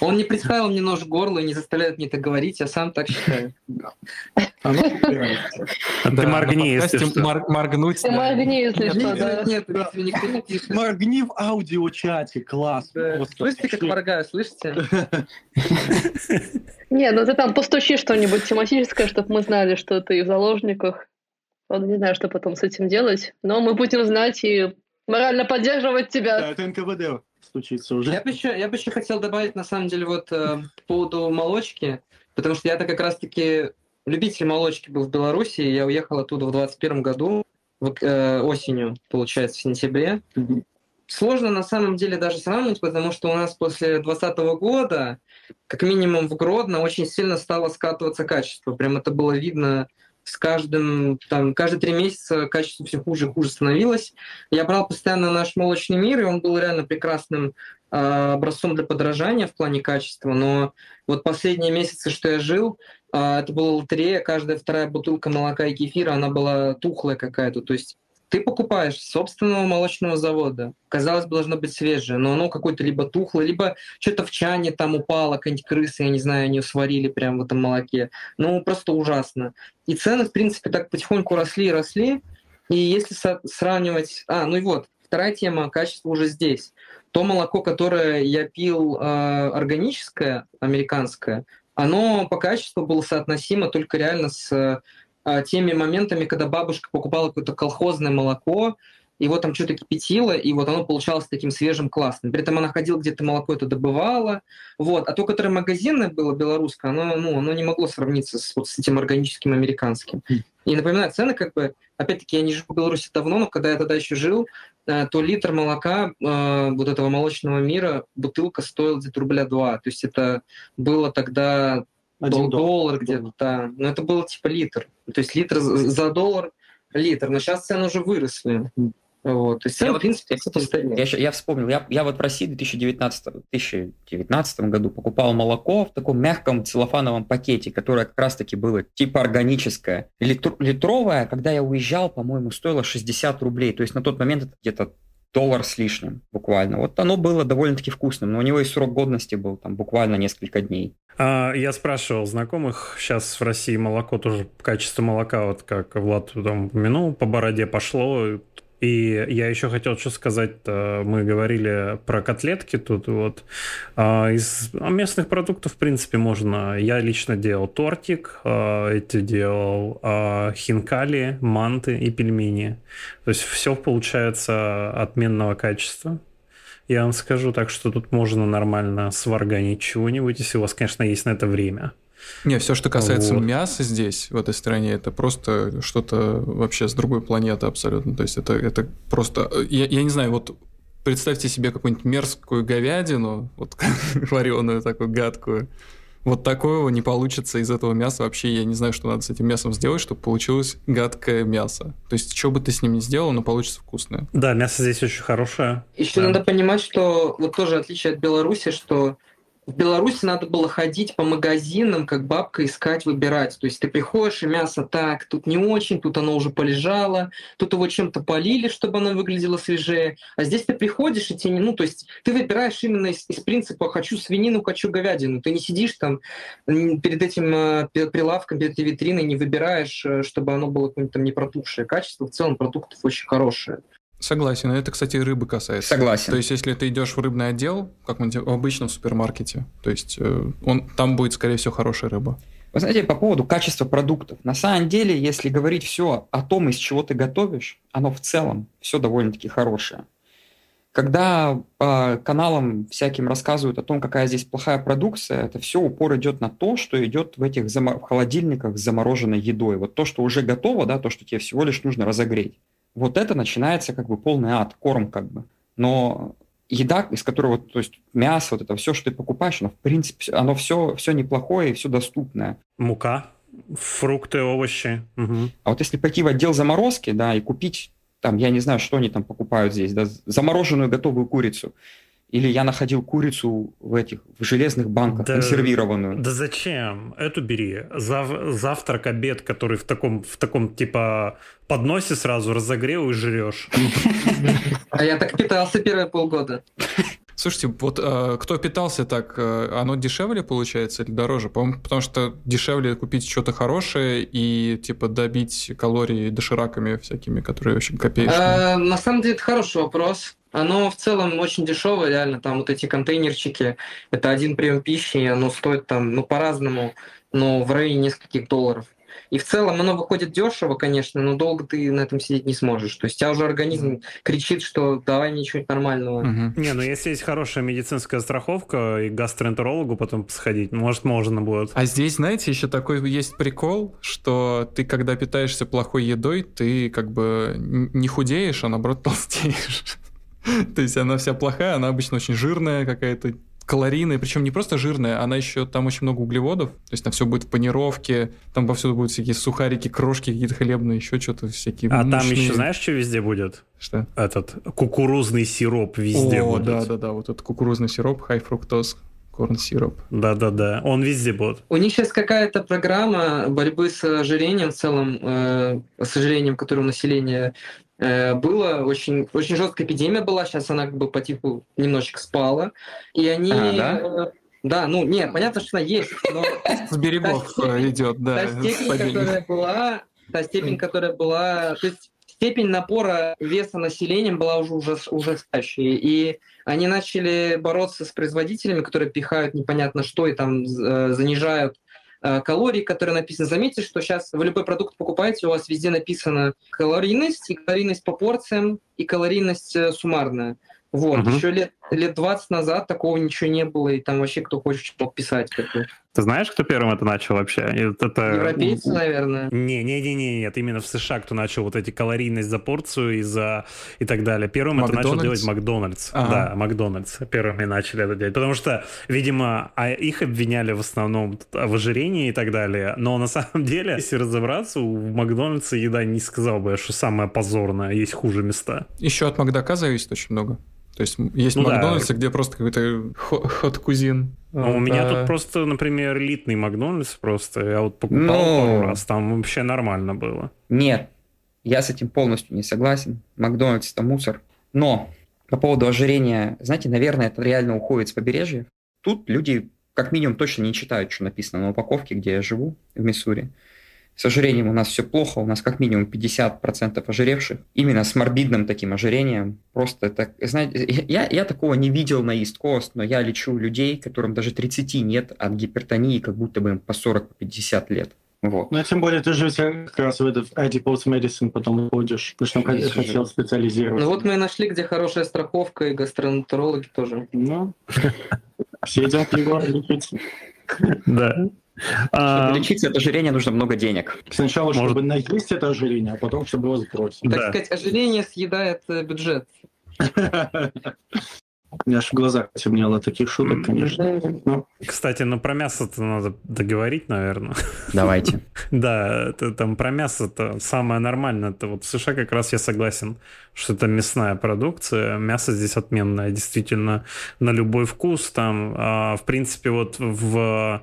Он не представил мне нож в горло и не заставляет мне это говорить, я сам так считаю. А [LAUGHS] ты моргни, если что. Моргнуть. Моргни, если что, да. Нет, никто не пишет. Моргни в аудиочате, класс. Слышите, как моргаю, слышите? [LAUGHS] Не, ну ты там постучи что-нибудь тематическое, чтобы мы знали, что ты в заложниках. Он не знаю, что потом с этим делать, но мы будем знать и морально поддерживать тебя. Да, это НКВД стучится уже. Я бы еще, я бы еще хотел добавить, на самом деле, вот э, по поводу молочки, потому что я-то как раз-таки любитель молочки был в Беларуси, я уехал оттуда в 21 году, вот, э, осенью, получается, в сентябре. Mm-hmm. Сложно на самом деле даже сравнивать, потому что у нас после 2020 года, как минимум в Гродно, очень сильно стало скатываться качество. Прям это было видно с каждым, там, каждые три месяца качество все хуже и хуже становилось. Я брал постоянно наш молочный мир, и он был реально прекрасным э, образцом для подражания в плане качества, но вот последние месяцы, что я жил, э, это была лотерея, каждая вторая бутылка молока и кефира, она была тухлая какая-то, то есть ты покупаешь собственного молочного завода. Казалось бы, должно быть свежее, но оно какое-то либо тухлое, либо что-то в чане там упало, какая-нибудь крыса, я не знаю, они сварили прямо в этом молоке. Ну, просто ужасно. И цены, в принципе, так потихоньку росли и росли. И если сравнивать... А, ну и вот, вторая тема, качество уже здесь. То молоко, которое я пил э, органическое, американское, оно по качеству было соотносимо только реально с теми моментами, когда бабушка покупала какое-то колхозное молоко, его там что-то кипятило, и вот оно получалось таким свежим, классным. При этом она ходила где-то молоко это добывала. Вот. А то, которое магазинное было, белорусское, оно, ну, оно не могло сравниться с, вот, с этим органическим американским. И напоминаю, цены как бы, опять-таки, я не живу в Беларуси давно, но когда я тогда еще жил, э, то литр молока э, вот этого молочного мира, бутылка стоила где-то рубля два. То есть это было тогда Дол- доллар где-то, да. Но это было типа литр. То есть литр за доллар литр. Но сейчас цены уже выросли. Вот. То есть цены, я в принципе, я, я, я вспомнил, я, я вот в России в 2019, 2019 году покупал молоко в таком мягком целлофановом пакете, которое как раз-таки было типа органическое. Литр, литровое, когда я уезжал, по-моему, стоило 60 рублей. То есть на тот момент это где-то доллар с лишним буквально. Вот оно было довольно-таки вкусным, но у него и срок годности был там буквально несколько дней. А, я спрашивал знакомых, сейчас в России молоко тоже, качество молока, вот как Влад там упомянул, по бороде пошло, и я еще хотел что сказать, мы говорили про котлетки тут, вот. А, из местных продуктов, в принципе, можно... Я лично делал тортик, а, эти делал хинкали, манты и пельмени. То есть все получается отменного качества. Я вам скажу так, что тут можно нормально сварганить чего-нибудь, если у вас, конечно, есть на это время. Не, все, что касается вот. мяса здесь, в этой стране, это просто что-то вообще с другой планеты абсолютно. То есть это, это просто... Я, я не знаю, вот представьте себе какую-нибудь мерзкую говядину, вот [LAUGHS] вареную такую гадкую, вот такого не получится из этого мяса. Вообще я не знаю, что надо с этим мясом сделать, чтобы получилось гадкое мясо. То есть, что бы ты с ним ни сделал, оно получится вкусное. Да, мясо здесь очень хорошее. Еще да. надо понимать, что вот тоже отличие от Беларуси, что в Беларуси надо было ходить по магазинам, как бабка искать, выбирать. То есть ты приходишь, и мясо так, тут не очень, тут оно уже полежало, тут его чем-то полили, чтобы оно выглядело свежее. А здесь ты приходишь, и тебе. Ну, то есть ты выбираешь именно из, из принципа «хочу свинину, хочу говядину». Ты не сидишь там перед этим э, прилавком, перед витриной, не выбираешь, э, чтобы оно было какое-нибудь там не протухшее. Качество в целом продуктов очень хорошее. Согласен. Это, кстати, рыбы касается. Согласен. То есть, если ты идешь в рыбный отдел, как в обычном супермаркете, то есть э, он, там будет, скорее всего, хорошая рыба. Вы знаете, по поводу качества продуктов. На самом деле, если говорить все о том, из чего ты готовишь, оно в целом все довольно-таки хорошее. Когда по каналам всяким рассказывают о том, какая здесь плохая продукция, это все упор идет на то, что идет в этих зам... в холодильниках с замороженной едой. Вот то, что уже готово, да, то, что тебе всего лишь нужно разогреть вот это начинается как бы полный ад, корм как бы. Но еда, из которой вот, то есть мясо, вот это все, что ты покупаешь, оно в принципе, оно все, все неплохое и все доступное. Мука, фрукты, овощи. Угу. А вот если пойти в отдел заморозки, да, и купить там, я не знаю, что они там покупают здесь, да, замороженную готовую курицу, или я находил курицу в этих в железных банках, да, консервированную. Да зачем? Эту бери. Зав, завтрак, обед, который в таком, в таком типа подносе сразу разогрел и жрешь. А я так питался первые полгода. Слушайте, вот э, кто питался так, э, оно дешевле получается или дороже? По-моему, потому что дешевле купить что-то хорошее и типа добить калории дошираками всякими, которые очень копеечные. А, на самом деле это хороший вопрос. Оно в целом очень дешевое, реально, там вот эти контейнерчики, это один прием пищи, и оно стоит там, ну, по-разному, но в районе нескольких долларов. И в целом оно выходит дешево, конечно, но долго ты на этом сидеть не сможешь. То есть у тебя уже организм кричит, что давай мне чего-нибудь нормального. Угу. Не, ну если есть хорошая медицинская страховка и гастроэнтерологу потом сходить, может, можно будет. А здесь, знаете, еще такой есть прикол, что ты, когда питаешься плохой едой, ты как бы не худеешь, а наоборот толстеешь. [LAUGHS] То есть она вся плохая, она обычно очень жирная какая-то, калорийная, причем не просто жирная, она еще там очень много углеводов, то есть там все будет в панировке, там повсюду будут всякие сухарики, крошки какие-то хлебные, еще что-то всякие. А мощные. там еще знаешь, что везде будет? Что? Этот кукурузный сироп везде О, будет. да, да, да, вот этот кукурузный сироп, high fructose корн сироп. Да-да-да, он везде будет. У них сейчас какая-то программа борьбы с ожирением в целом, э, с ожирением, которое у населения Э, было очень, очень жесткая эпидемия была, сейчас она как бы по типу немножечко спала. И они... А, да? Э, да, ну, нет, понятно, что она есть, но... [LAUGHS] С берегов идет, да. Та степень, которая была, та степень, которая была... То есть степень напора веса населением была уже ужас, ужасающей. И они начали бороться с производителями, которые пихают непонятно что и там занижают Э, калорий, которые написаны. Заметьте, что сейчас вы любой продукт покупаете, у вас везде написано калорийность, и калорийность по порциям, и калорийность э, суммарная. Вот, угу. еще лет, лет 20 назад такого ничего не было, и там вообще кто хочет мог писать. Как бы. Ты знаешь, кто первым это начал вообще? Это... Европейцы, наверное. Не, не, не, не, нет, именно в США, кто начал вот эти калорийность за порцию и за и так далее. Первым Макдональдс? это начал делать Макдональдс. Ага. Да, Макдональдс. Первыми начали это делать. Потому что, видимо, а их обвиняли в основном в ожирении и так далее. Но на самом деле, если разобраться, у Макдональдса еда не сказал бы, что самая позорная, есть хуже места. Еще от Макдака зависит очень много. То есть есть ну, Макдональдс, да. где просто какой-то хот-кузин. Ну, у меня да. тут просто, например, элитный Макдональдс просто. Я вот покупал Но... Ну. пару раз, там вообще нормально было. Нет, я с этим полностью не согласен. Макдональдс это мусор. Но по поводу ожирения, знаете, наверное, это реально уходит с побережья. Тут люди как минимум точно не читают, что написано на упаковке, где я живу, в Миссури. С ожирением у нас все плохо, у нас как минимум 50% ожиревших. Именно с морбидным таким ожирением. Просто это, знаете, я, я такого не видел на East Coast, но я лечу людей, которым даже 30 нет от гипертонии, как будто бы им по 40-50 лет. Вот. Ну, тем более, ты же как раз в этот adipose medicine потом уходишь, потому что хотел специализироваться. Ну вот мы и нашли, где хорошая страховка, и гастроэнтерологи тоже. Ну, [LAUGHS] все идем его лечить. Да. Чтобы а, лечиться от ожирения нужно много денег. Сначала, Может... чтобы наесть это ожирение, а потом, чтобы его сбросить. Так да. сказать, ожирение съедает э, бюджет. У меня аж в глазах темнело таких шуток, конечно. Но... Кстати, ну про мясо-то надо договорить, наверное. Давайте. [LAUGHS] Да, это там про мясо-то самое нормальное. Это вот в США как раз я согласен, что это мясная продукция. Мясо здесь отменное, действительно, на любой вкус. Там, а, в принципе, вот в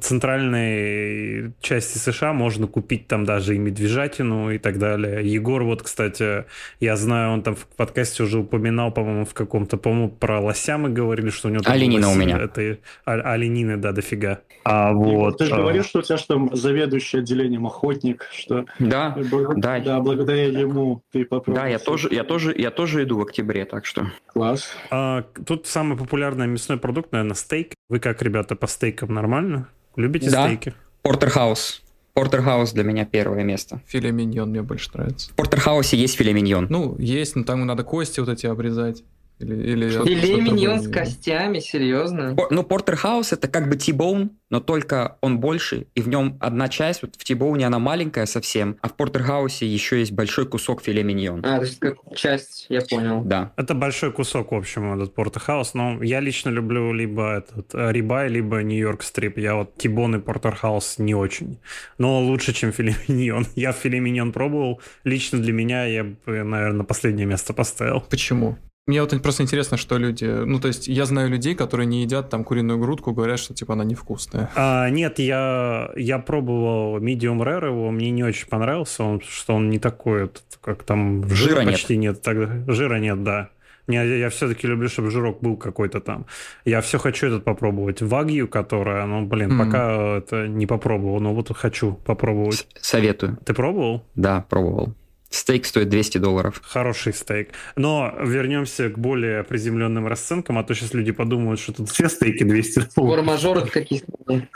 центральной части США можно купить там даже и медвежатину и так далее. Егор вот, кстати, я знаю, он там в подкасте уже упоминал, по-моему, в каком-то, по-моему, про лося мы говорили, что у него... Оленина у меня. Это, а, оленины, да, дофига. А вот... Ты же а... говорил, что у тебя что там заведующий отделением охотник, что... Да, да. Да, благодаря ему ты попробовал. Да, я тоже, я тоже, я тоже иду в октябре, так что... Класс. А, тут самый популярный мясной продукт, наверное, стейк. Вы как, ребята, по стейкам нормально? Любите да. стейки? Портерхаус. Портерхаус для меня первое место. Филе миньон мне больше нравится. В Портерхаусе есть филе миньон. Ну, есть, но там надо кости вот эти обрезать. Или, или Филе миньон с костями, серьезно? Ну, портерхаус это как бы тибоун, но только он больше, и в нем одна часть, вот в тибоуне она маленькая совсем, а в портерхаусе еще есть большой кусок филе миньон. А, то есть как часть, я понял. Да. Это большой кусок, в общем, этот портерхаус, но я лично люблю либо этот э, рибай, либо нью-йорк стрип. Я вот тибон и портерхаус не очень, но лучше, чем филе миньон. [LAUGHS] Я филе миньон пробовал, лично для меня я бы, наверное, последнее место поставил. Почему? Мне вот просто интересно, что люди... Ну, то есть я знаю людей, которые не едят там куриную грудку, говорят, что типа она невкусная. А, нет, я, я пробовал medium rare его, мне не очень понравился, он, что он не такой, как там жира, жира почти нет. нет так, жира нет, да. Я, я все-таки люблю, чтобы жирок был какой-то там. Я все хочу этот попробовать. Вагью, которая, ну, блин, mm. пока это не попробовал, но вот хочу попробовать. Советую. Ты пробовал? Да, пробовал. Стейк стоит 200 долларов. Хороший стейк. Но вернемся к более приземленным расценкам, а то сейчас люди подумают, что тут все стейки 200 долларов. Формажоры какие-то. [LAUGHS]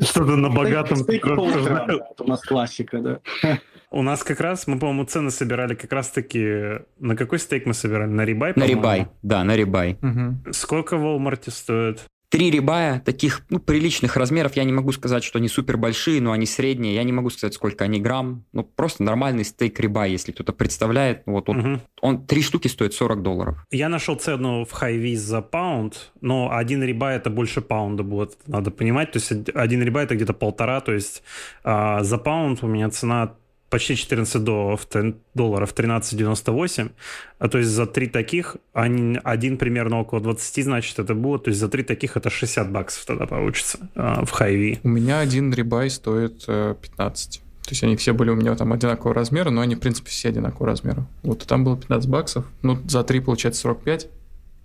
Что-то на богатом... У нас классика, да. У нас как раз, мы, по-моему, цены собирали как раз-таки... На какой стейк мы собирали? На рибай, На рибай, да, на рибай. Сколько в Walmart стоит? Три рибая таких ну, приличных размеров. Я не могу сказать, что они супер большие, но они средние. Я не могу сказать, сколько они грамм. Ну, просто нормальный стейк рибай, если кто-то представляет. Вот он, угу. он три штуки стоит 40 долларов. Я нашел цену в Хайвиз за паунд, но один рибай это больше паунда будет, надо понимать. То есть один рибай это где-то полтора, то есть а, за паунд у меня цена почти 14 долларов, долларов 13,98, а то есть за три таких, они, один примерно около 20, значит, это будет, то есть за три таких это 60 баксов тогда получится а, в Хайви. У меня один рибай стоит 15. Э, то есть они все были у меня там одинакового размера, но они, в принципе, все одинакового размера. Вот там было 15 баксов, ну, за 3 получается 45.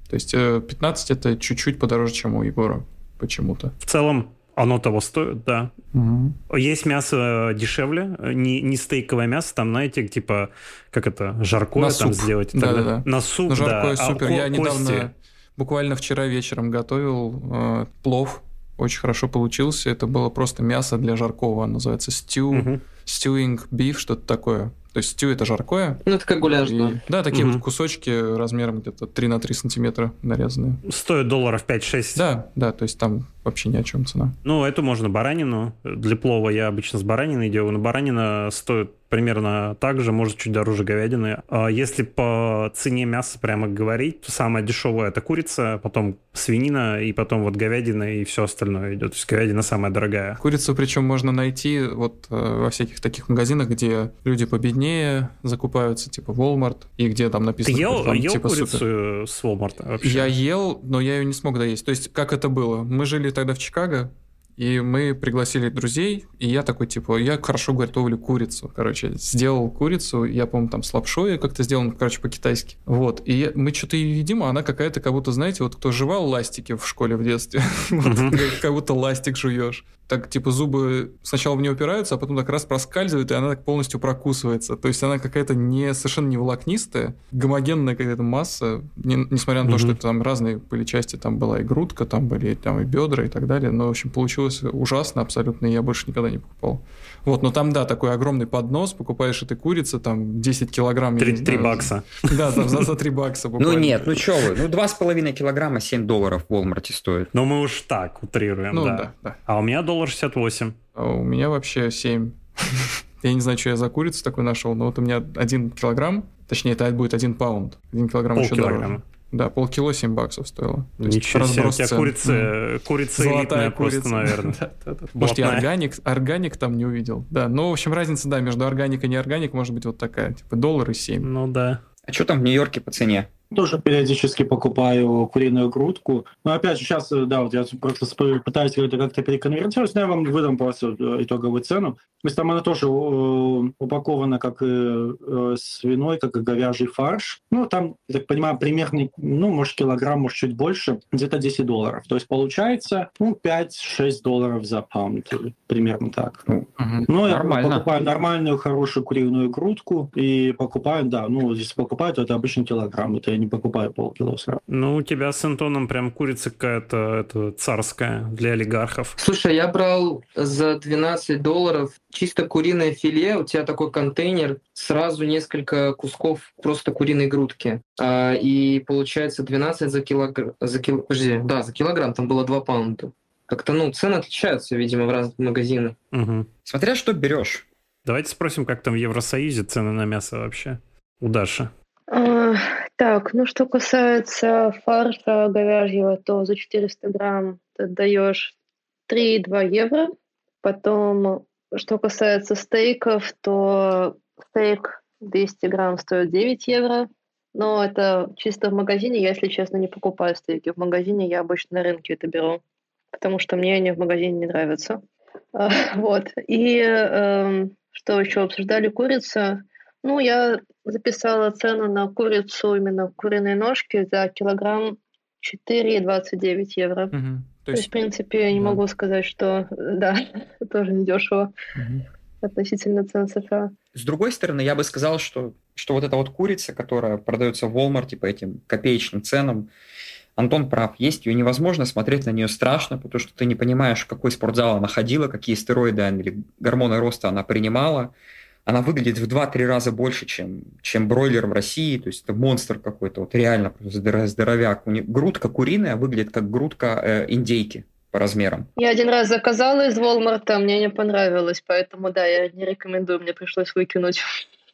То есть 15 э, это чуть-чуть подороже, чем у Егора почему-то. В целом, оно того стоит, да. Угу. Есть мясо дешевле, не, не стейковое мясо, там, знаете, типа, как это, жаркое На там суп. сделать. Да, да, да. На суп, На жаркое да. супер. А Я недавно, буквально вчера вечером готовил э, плов, очень хорошо получился. Это было просто мясо для жаркого, называется stew, угу. stewing beef, что-то такое. То есть стю это жаркое. Ну, это как гуляш, и, да. Да, такие угу. вот кусочки размером где-то 3 на 3 сантиметра нарезанные. Стоит долларов 5-6. Да, да, то есть там вообще ни о чем цена. Ну, это можно баранину. Для плова я обычно с бараниной делаю, но баранина стоит примерно так же, может, чуть дороже говядины. А если по цене мяса прямо говорить, то самое дешевое это курица, потом свинина, и потом вот говядина и все остальное идет. То есть говядина самая дорогая. Курицу причем можно найти вот э, во всяких таких магазинах, где люди победнее закупаются, типа Walmart, и где там написано... Ты ел, там, ел типа, курицу супер. с Walmart вообще? Я ел, но я ее не смог доесть. То есть как это было? Мы жили тогда в Чикаго, и мы пригласили друзей, и я такой, типа, я хорошо готовлю курицу. Короче, сделал курицу, я, помню, там с лапшой как-то сделал, короче, по-китайски. Вот. И я, мы что-то едим, а она какая-то, как будто, знаете, вот кто жевал ластики в школе в детстве, [LAUGHS] как будто ластик жуешь так типа зубы сначала в нее упираются, а потом так раз проскальзывают, и она так полностью прокусывается. То есть она какая-то не совершенно не волокнистая, гомогенная какая-то масса, не, несмотря на то, что там разные были части, там была и грудка, там были там и бедра и так далее. Но, в общем, получилось ужасно абсолютно, и я больше никогда не покупал. Вот, но там, да, такой огромный поднос, покупаешь этой курицы, там 10 килограмм. 3, 3 бакса. Да, там за, за 3 бакса буквально. Ну нет, ну что вы, ну 2,5 килограмма 7 долларов в Walmart стоит. Но мы уж так утрируем, ну, да. да, да. А у меня доллар 68. А у меня вообще 7. [LAUGHS] Я не знаю, что я за курицу такой нашел, но вот у меня один килограмм, точнее, это будет один паунд. Один килограмм Пол еще килограмма. дороже. Да, полкило 7 баксов стоило. То Ничего себе, у тебя цен. курица, mm. курица элитная курица. просто, наверное. [LAUGHS] да, да, да. Может, я органик, органик там не увидел. Да, ну, в общем, разница, да, между органик и неорганик может быть вот такая, типа доллар и 7. Ну да. А что там в Нью-Йорке по цене? Тоже периодически покупаю куриную грудку. Но опять же, сейчас, да, вот я просто пытаюсь это как-то переконвертировать, но я вам выдам просто итоговую цену. То есть там она тоже э, упакована как э, свиной, как и говяжий фарш. Ну, там, я так понимаю, примерно, ну, может, килограмм, может, чуть больше, где-то 10 долларов. То есть получается, ну, 5-6 долларов за паунд, примерно так. Угу. Ну, я покупаю нормальную, хорошую куриную грудку и покупаю, да, ну, если покупаю, то это обычно килограмм, это не покупаю полкило сразу. Ну, у тебя с Антоном прям курица какая-то это, царская для олигархов. Слушай, я брал за 12 долларов чисто куриное филе, у тебя такой контейнер, сразу несколько кусков просто куриной грудки. А, и получается 12 за килограмм. За кил... Подожди, да, за килограмм, там было 2 паунда. Как-то, ну, цены отличаются, видимо, в разных магазинах. Угу. Смотря что берешь. Давайте спросим, как там в Евросоюзе цены на мясо вообще у Даши. Так, ну что касается фарша говяжьего, то за 400 грамм ты отдаешь 3,2 евро. Потом, что касается стейков, то стейк 200 грамм стоит 9 евро. Но это чисто в магазине. Я, если честно, не покупаю стейки. В магазине я обычно на рынке это беру, потому что мне они в магазине не нравятся. [LAUGHS] Вот. И э, что еще обсуждали? Курица. Ну, я записала цену на курицу, именно куриные ножки за килограмм 4,29 евро. Угу. То, То есть, в принципе, я не да. могу сказать, что да, [LAUGHS] тоже недешево угу. относительно цен США. С другой стороны, я бы сказал, что, что вот эта вот курица, которая продается в Walmart по этим копеечным ценам, Антон прав, есть ее невозможно, смотреть на нее страшно, потому что ты не понимаешь, в какой спортзал она ходила, какие стероиды или гормоны роста она принимала она выглядит в 2-3 раза больше, чем, чем бройлер в России, то есть это монстр какой-то, вот реально здоровяк. Грудка куриная выглядит как грудка э, индейки по размерам. Я один раз заказала из Walmart, мне не понравилось, поэтому да, я не рекомендую, мне пришлось выкинуть.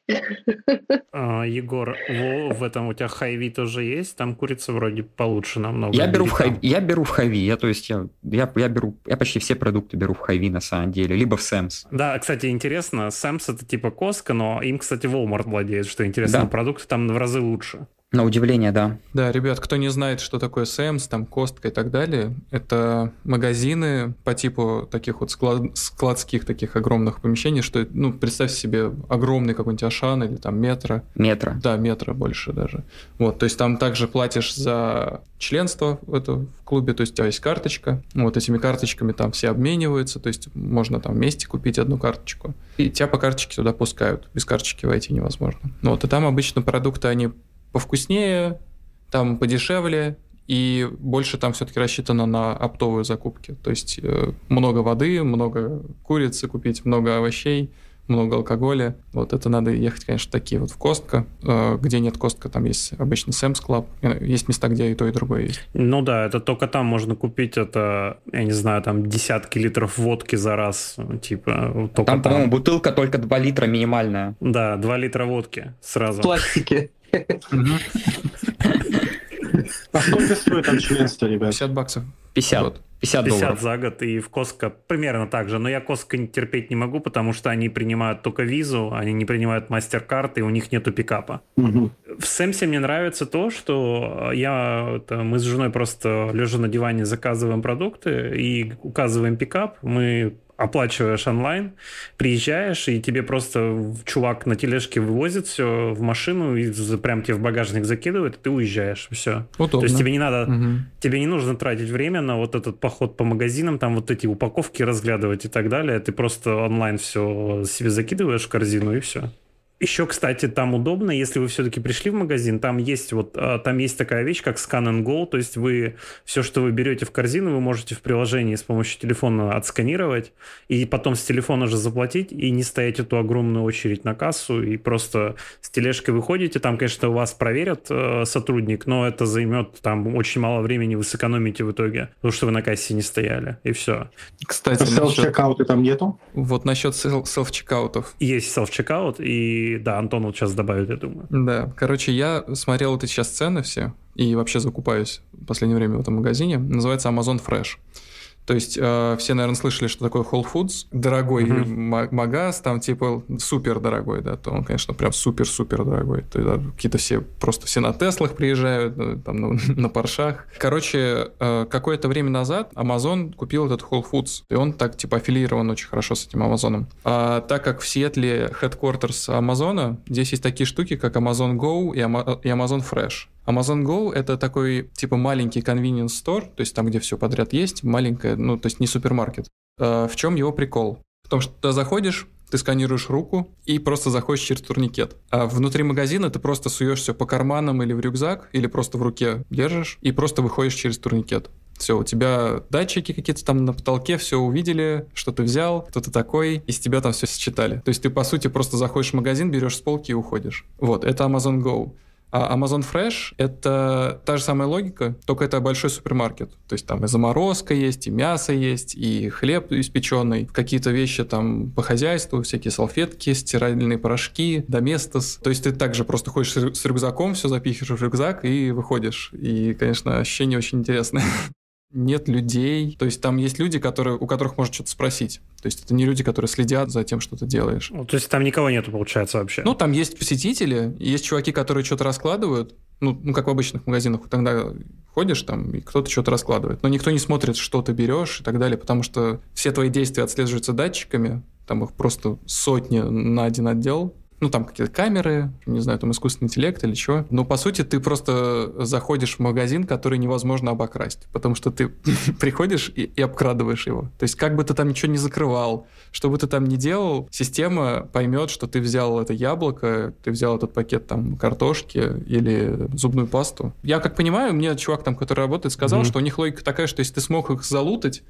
[LAUGHS] А, Егор, в, в этом у тебя хайви тоже есть? Там курица вроде получше намного. Я беру, в хайви, я беру в Hy-Vee, я, то есть я, я, я беру, я почти все продукты беру в Hy-Vee на самом деле, либо в Sam's. Да, кстати, интересно, Sam's это типа Costco, но им, кстати, Walmart владеет, что интересно, да. продукты там в разы лучше. На удивление, да. Да, ребят, кто не знает, что такое Sam's, там Costco и так далее, это магазины по типу таких вот склад, складских таких огромных помещений, что, ну, представь себе огромный какой-нибудь Ашан или там метро. Метро. Да, метро больше даже. Вот, то есть там также платишь за членство в, это, в клубе, то есть у тебя есть карточка, вот этими карточками там все обмениваются, то есть можно там вместе купить одну карточку, и тебя по карточке туда пускают, без карточки войти невозможно. Вот, и там обычно продукты, они повкуснее, там подешевле, и больше там все-таки рассчитано на оптовые закупки. То есть э, много воды, много курицы купить, много овощей, много алкоголя. Вот это надо ехать, конечно, такие вот в Costco. Э, где нет Costco, там есть обычный Sam's Club. Есть места, где и то, и другое есть. Ну да, это только там можно купить это, я не знаю, там десятки литров водки за раз. Типа, только там, там. по-моему, бутылка только 2 литра минимальная. Да, 2 литра водки сразу. В пластике. А сколько стоит там членство, ребят? 50 баксов. 50. Вот. 50 долларов. 50 за год, и в Коско примерно так же. Но я Коско терпеть не могу, потому что они принимают только визу, они не принимают мастер-карты, и у них нету пикапа. Угу. В Сэмсе мне нравится то, что я, это, мы с женой просто лежа на диване заказываем продукты и указываем пикап, мы оплачиваешь онлайн, приезжаешь, и тебе просто чувак на тележке вывозит все в машину и прям тебе в багажник закидывает, и ты уезжаешь, все. Удобно. То есть тебе не надо, угу. тебе не нужно тратить время на вот этот поход по магазинам, там вот эти упаковки разглядывать и так далее. Ты просто онлайн все себе закидываешь в корзину и все. Еще, кстати, там удобно, если вы все-таки пришли в магазин, там есть вот а, там есть такая вещь, как Scan and Go, то есть вы все, что вы берете в корзину, вы можете в приложении с помощью телефона отсканировать и потом с телефона же заплатить и не стоять эту огромную очередь на кассу и просто с тележкой выходите, там, конечно, у вас проверят э, сотрудник, но это займет там очень мало времени, вы сэкономите в итоге, потому что вы на кассе не стояли, и все. Кстати, селф-чекауты там нету? Вот насчет селф-чекаутов. Есть селф-чекаут, и Да, Антон вот сейчас добавит, я думаю. Да, короче, я смотрел вот эти сейчас цены все, и вообще закупаюсь в последнее время в этом магазине. Называется Amazon Fresh. То есть э, все, наверное, слышали, что такое Whole Foods. Дорогой mm-hmm. магаз, там типа супер дорогой, да, то он, конечно, прям супер-супер дорогой. То есть, да, какие-то все, просто все на Теслах приезжают, э, там на, [LAUGHS] на Поршах. Короче, э, какое-то время назад Amazon купил этот Whole Foods, и он так типа аффилирован очень хорошо с этим Амазоном. А так как в Сиэтле headquarters Амазона, здесь есть такие штуки, как Amazon Go и Amazon Fresh. Amazon Go — это такой, типа, маленький convenience store, то есть там, где все подряд есть, маленькая, ну, то есть не супермаркет. А в чем его прикол? В том, что ты заходишь, ты сканируешь руку и просто заходишь через турникет. А внутри магазина ты просто суешь все по карманам или в рюкзак, или просто в руке держишь и просто выходишь через турникет. Все, у тебя датчики какие-то там на потолке, все увидели, что ты взял, кто ты такой, и с тебя там все считали. То есть ты, по сути, просто заходишь в магазин, берешь с полки и уходишь. Вот, это Amazon Go. А Amazon Fresh — это та же самая логика, только это большой супермаркет. То есть там и заморозка есть, и мясо есть, и хлеб испеченный, какие-то вещи там по хозяйству, всякие салфетки, стиральные порошки, доместос. То есть ты также просто ходишь с рюкзаком, все запихиваешь в рюкзак и выходишь. И, конечно, ощущение очень интересное. [LAUGHS] нет людей. То есть там есть люди, которые, у которых можно что-то спросить. То есть это не люди, которые следят за тем, что ты делаешь. Ну, то есть там никого нету, получается, вообще? Ну, там есть посетители, есть чуваки, которые что-то раскладывают, ну, ну, как в обычных магазинах, тогда ходишь там, и кто-то что-то раскладывает. Но никто не смотрит, что ты берешь и так далее, потому что все твои действия отслеживаются датчиками, там их просто сотни на один отдел, ну, там какие-то камеры, не знаю, там искусственный интеллект или что. Но, по сути, ты просто заходишь в магазин, который невозможно обокрасть, потому что ты [LAUGHS] приходишь и, и обкрадываешь его. То есть, как бы ты там ничего не закрывал, что бы ты там ни делал, система поймет, что ты взял это яблоко, ты взял этот пакет там картошки или зубную пасту. Я как понимаю, мне чувак там, который работает, сказал, mm-hmm. что у них логика такая, что если ты смог их залутать,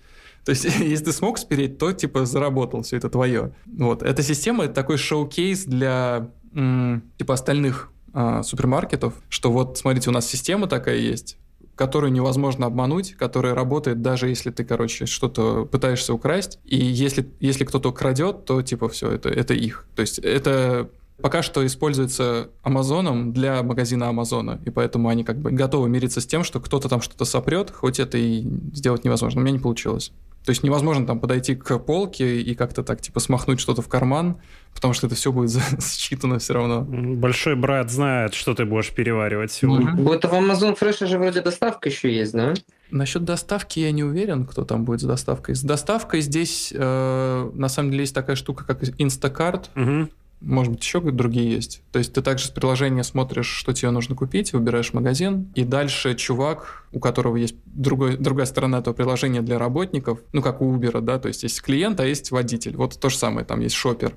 то есть, [LAUGHS] если ты смог спереть, то, типа, заработал, все это твое. Вот. Эта система — это такой шоу-кейс для, типа, остальных а, супермаркетов, что вот, смотрите, у нас система такая есть, которую невозможно обмануть, которая работает даже если ты, короче, что-то пытаешься украсть, и если, если кто-то крадет, то, типа, все, это, это их. То есть, это пока что используется Амазоном для магазина Амазона, и поэтому они как бы готовы мириться с тем, что кто-то там что-то сопрет, хоть это и сделать невозможно. У меня не получилось. То есть невозможно там подойти к полке и как-то так типа смахнуть что-то в карман, потому что это все будет [LAUGHS] считано все равно. Большой брат знает, что ты будешь переваривать сегодня. Mm-hmm. Вот в Amazon Fresh же вроде доставка еще есть, да? Насчет доставки я не уверен, кто там будет с доставкой. С доставкой здесь э, на самом деле есть такая штука, как Instacart. Угу может быть, еще другие есть. То есть ты также с приложения смотришь, что тебе нужно купить, выбираешь магазин, и дальше чувак, у которого есть другой, другая сторона этого приложения для работников, ну, как у Uber, да, то есть есть клиент, а есть водитель. Вот то же самое, там есть шопер.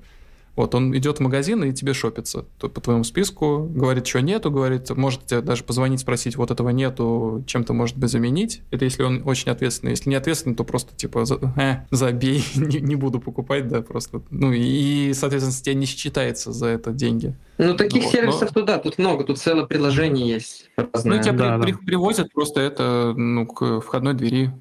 Вот он идет в магазин и тебе шопится то по твоему списку, говорит, что нету, говорит, может тебе даже позвонить, спросить, вот этого нету, чем-то может бы заменить. Это если он очень ответственный. Если не ответственный, то просто типа э, забей, [LAUGHS] не, не буду покупать, да, просто. Ну и, соответственно, с тебя не считается за это деньги. Ну, таких вот, сервисов но... туда, тут много, тут целое приложение есть. Разное. Ну, тебя да, при, да. привозят просто это ну, к входной двери,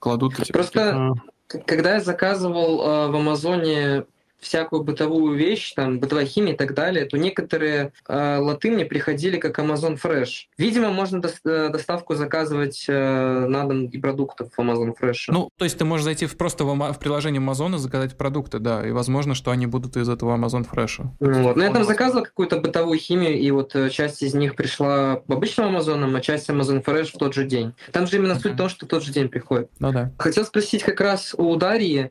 кладут. Типа, просто, типа... когда я заказывал э, в Амазоне всякую бытовую вещь, там, бытовая химия и так далее, то некоторые э, лоты мне приходили как Amazon Fresh. Видимо, можно до, э, доставку заказывать э, на дом и продуктов в Amazon Fresh. Ну, то есть ты можешь зайти в, просто в, в приложение Amazon и заказать продукты, да, и возможно, что они будут из этого Amazon Fresh. Ну, вот. Но я там заказывал какую-то бытовую химию, и вот э, часть из них пришла в обычном Amazon, а часть Amazon Fresh в тот же день. Там же именно uh-huh. суть в том, что в тот же день приходит. Ну да. Хотел спросить как раз у Дарьи,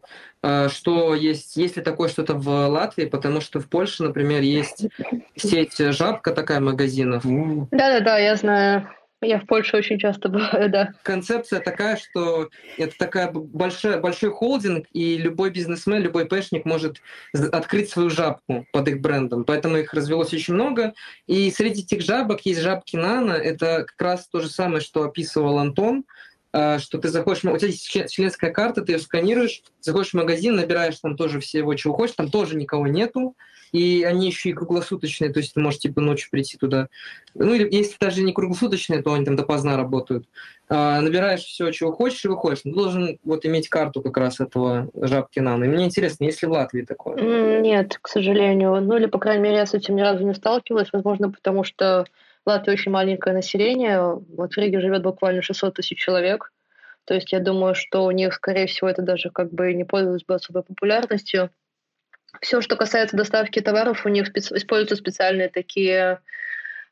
что есть, есть ли такое что-то в Латвии, потому что в Польше, например, есть сеть «Жабка» такая магазинов. Да-да-да, я знаю. Я в Польше очень часто [LAUGHS] бываю, да. Концепция такая, что это такая большая, большой холдинг, и любой бизнесмен, любой пэшник может открыть свою жабку под их брендом. Поэтому их развелось очень много. И среди этих жабок есть жабки Нано. Это как раз то же самое, что описывал Антон. А, что ты заходишь, у тебя есть членская карта, ты ее сканируешь, заходишь в магазин, набираешь там тоже всего, чего хочешь, там тоже никого нету, и они еще и круглосуточные, то есть ты можешь типа ночью прийти туда. Ну или если даже не круглосуточные, то они там допоздна работают. А, набираешь все, чего хочешь, и выходишь. Ты должен вот иметь карту как раз этого жабки нано. И мне интересно, есть ли в Латвии такое? Нет, к сожалению. Ну или, по крайней мере, я с этим ни разу не сталкивалась. Возможно, потому что Латвия очень маленькое население. Вот в Риге живет буквально 600 тысяч человек. То есть я думаю, что у них, скорее всего, это даже как бы не пользовалось бы особой популярностью. Все, что касается доставки товаров, у них специ- используются специальные такие,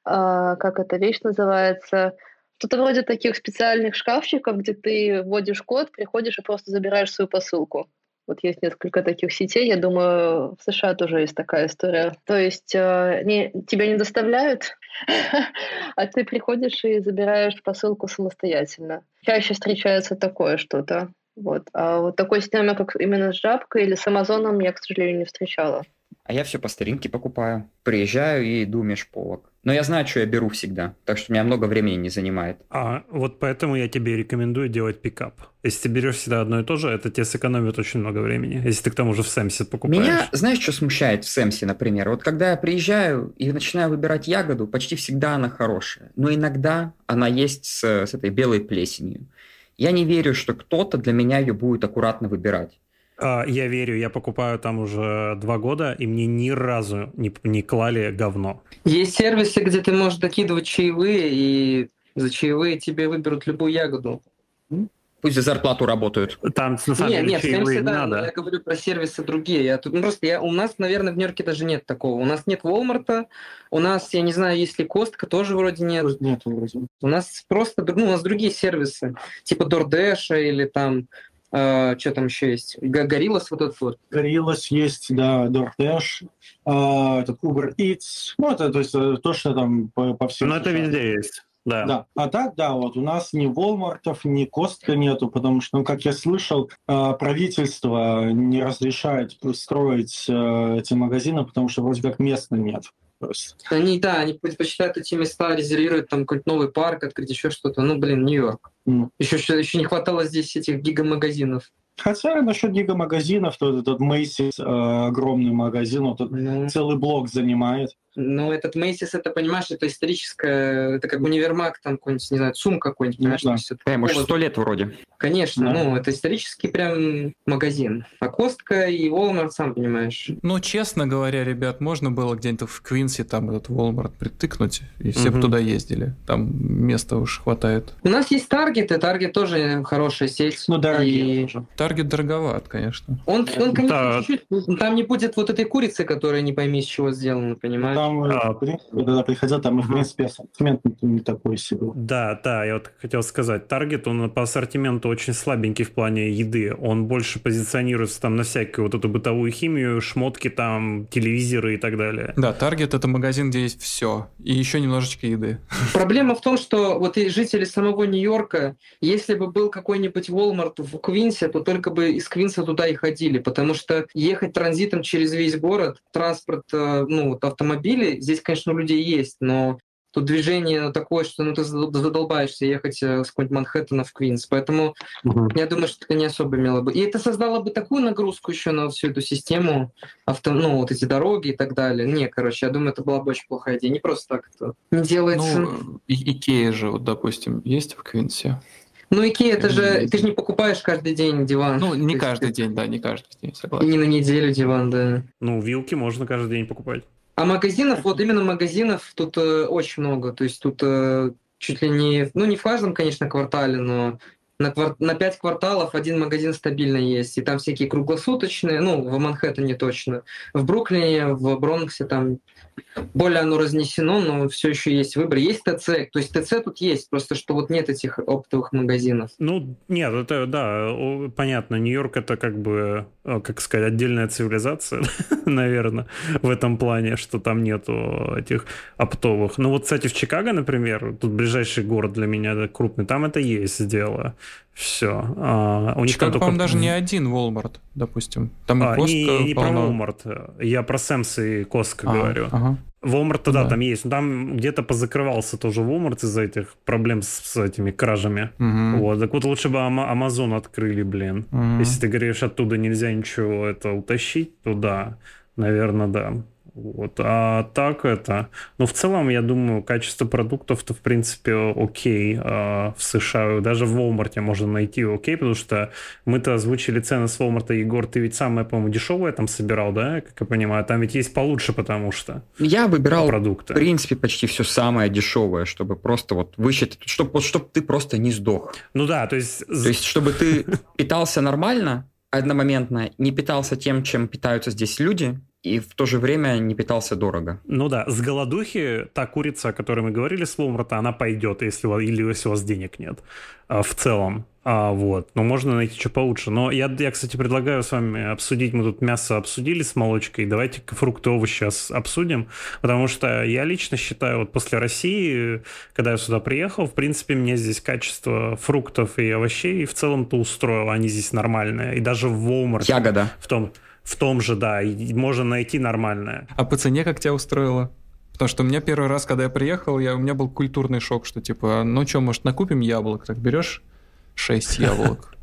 э, как эта вещь называется, что-то вроде таких специальных шкафчиков, где ты вводишь код, приходишь и просто забираешь свою посылку. Вот есть несколько таких сетей, я думаю, в США тоже есть такая история. То есть э, не, тебя не доставляют, [LAUGHS] а ты приходишь и забираешь посылку самостоятельно. Чаще встречается такое что-то. Вот. А вот такой системы, как именно с жабкой или с Амазоном, я, к сожалению, не встречала. А я все по старинке покупаю. Приезжаю и иду меж полок. Но я знаю, что я беру всегда, так что у меня много времени не занимает. А вот поэтому я тебе рекомендую делать пикап. Если ты берешь всегда одно и то же, это тебе сэкономит очень много времени, если ты к тому же в Сэмсе покупаешь. Меня, знаешь, что смущает в Сэмсе, например? Вот когда я приезжаю и начинаю выбирать ягоду, почти всегда она хорошая. Но иногда она есть с, с этой белой плесенью. Я не верю, что кто-то для меня ее будет аккуратно выбирать. А, я верю, я покупаю там уже два года, и мне ни разу не, не клали говно. Есть сервисы, где ты можешь докидывать чаевые, и за чаевые тебе выберут любую ягоду. Пусть за зарплату работают. Там, на самом нет, деле, нет, чаевые не всегда, надо. я говорю про сервисы другие. Я тут, ну, просто я, у нас, наверное, в Нью-Йорке даже нет такого. У нас нет Walmart, у нас, я не знаю, есть ли Костка, тоже вроде нет. Нет, вроде. У нас просто, ну, у нас другие сервисы, типа DoorDash или там, э, что там еще есть, Гориллас вот этот вот. Гориллас есть, да, DoorDash, а, этот Uber Eats, ну, это то, есть, э, то что там по, по всем... Но это США. везде есть. Да. Да, а так, да, вот у нас ни Волмартов, ни Костка нету, потому что, ну, как я слышал, э, правительство не разрешает строить э, эти магазины, потому что вроде как места нет. Просто. Они, да, они предпочитают эти места резервировать, там какой-то новый парк, открыть еще что-то. Ну, блин, Нью-Йорк. Ну. Еще, еще не хватало здесь этих гигамагазинов. Хотя насчет гигамагазинов, то этот Macy's э, огромный магазин, вот тут Ну, целый блок занимает. ну, этот Мейсис, это, понимаешь, это историческое, это как универмаг, там какой-нибудь, не знаю, ЦУМ какой-нибудь, Ну понимаешь? да. то есть это Да, ему же такого- сто лет вроде. Конечно, Да. ну, это исторический прям магазин. А Костка и Walmart, сам понимаешь. Ну, честно говоря, ребят, можно было где-нибудь в Квинсе там этот Walmart притыкнуть, и все бы Мгм. туда ездили. Там места уж хватает. У нас есть Таргет, и Таргет тоже хорошая сеть. Ну, дорогие И тоже. Таргет дороговат, конечно. Он, он конечно, Да. чуть-чуть, ну, там не будет вот этой курицы, которая не пойми, с чего сделана, понимаешь? Там, э, А. в принципе, когда приходят, там, и, в принципе, ассортимент не- не такой себе. Да, да, я вот хотел сказать, Таргет, он по ассортименту очень слабенький в плане еды. Он больше позиционируется там на всякую вот эту бытовую химию, шмотки там, телевизоры и так далее. Да, Таргет это магазин, где есть все. И еще немножечко еды. [LAUGHS] Проблема в том, что вот и жители самого Нью-Йорка, если бы был какой-нибудь Walmart в Квинсе, то только бы из Квинса туда и ходили, потому что ехать транзитом через весь город, транспорт, э, ну, вот автомобили, здесь, конечно, у людей есть, но тут движение такое, что ну, ты задол- задолбаешься ехать э, с какого-нибудь Манхэттена в Квинс. Поэтому я думаю, что это не особо имело бы. И это создало бы такую нагрузку еще на всю эту систему, авто, ну, вот эти дороги и так далее. Не, короче, я думаю, это была бы очень плохая идея. Не просто так это не делается. Ну, Икея же, вот, допустим, есть в Квинсе. Икея, это же, ты же не покупаешь каждый день диван. Ну, не есть каждый день, да, не каждый день, И согласен. не на неделю диван, да. Ну, вилки можно каждый день покупать. А магазинов, вот именно магазинов тут э, очень много. То есть тут э, чуть ли не, ну не в каждом, конечно, квартале, но на, квар- на 5 кварталов один магазин стабильно есть. И там всякие круглосуточные, ну, в Манхэттене точно. В Бруклине, в Бронксе там более оно разнесено, но все еще есть выбор. Есть ТЦ, то есть ТЦ тут есть, просто что вот нет этих оптовых магазинов. Ну, нет, это, да, понятно, Нью-Йорк это как бы, э, как сказать, отдельная цивилизация, [LAUGHS] наверное, в этом плане, что там нету этих оптовых. Ну вот, кстати, в Чикаго, например, тут ближайший город для меня крупный, там это есть дело. Все. у них Чикаго, там только... даже не один Walmart, допустим. Там и А, Costco не, не про полно. Walmart, я про Сэмс и Костка А, говорю. ага. Walmart, да, Да. там есть. Но там где-то позакрывался тоже Walmart из-за этих проблем с, с этими кражами. Мгм. Вот. Так вот лучше бы Amazon открыли, блин. Мгм. Если ты говоришь, оттуда нельзя ничего это утащить, то да, наверное, да. Вот. А так это... Ну, в целом, я думаю, качество продуктов-то, в принципе, окей а, в США. Даже в Walmart можно найти окей, потому что мы-то озвучили цены с Walmart. Егор, ты ведь самое, по-моему, дешевое там собирал, да, как я понимаю? Там ведь есть получше, потому что Я выбирал, в продукты. принципе, почти все самое дешевое, чтобы просто вот высчитать, чтобы, вот, чтобы ты просто не сдох. Ну да, то есть... То есть, чтобы ты питался нормально, одномоментно, не питался тем, чем питаются здесь люди, и в то же время не питался дорого. Ну да, с голодухи та курица, о которой мы говорили с Walmart, она пойдет, если у вас, или если у вас денег нет а, в целом. А, вот. Но можно найти что получше. Но я, я, кстати, предлагаю с вами обсудить, мы тут мясо обсудили с молочкой, давайте фрукты, овощи сейчас обсудим, потому что я лично считаю, вот после России, когда я сюда приехал, в принципе, мне здесь качество фруктов и овощей в целом-то устроило, они здесь нормальные. И даже в Walmart Ягода. в том, в том же, да, можно найти нормальное. А по цене как тебя устроило? Потому что у меня первый раз, когда я приехал, я, у меня был культурный шок, что типа, ну что, может, накупим яблок? Так берешь 6 яблок.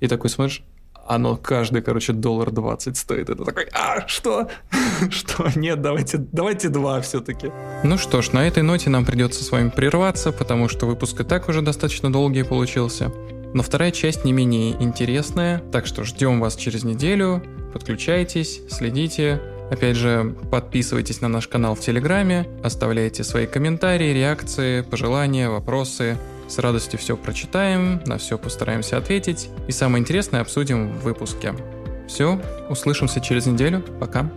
И такой смотришь, оно каждый, короче, доллар 20 стоит. Это такой, а, что? [LAUGHS] Что? Нет, давайте, давайте два все-таки. Ну что ж, на этой ноте нам придется с вами прерваться, потому что выпуск и так уже достаточно долгий получился. Но вторая часть не менее интересная, так что ждем вас через неделю. Подключайтесь, следите. Опять же, подписывайтесь на наш канал в Телеграме, оставляйте свои комментарии, реакции, пожелания, вопросы. С радостью все прочитаем, на все постараемся ответить и самое интересное обсудим в выпуске. Все, услышимся через неделю. Пока.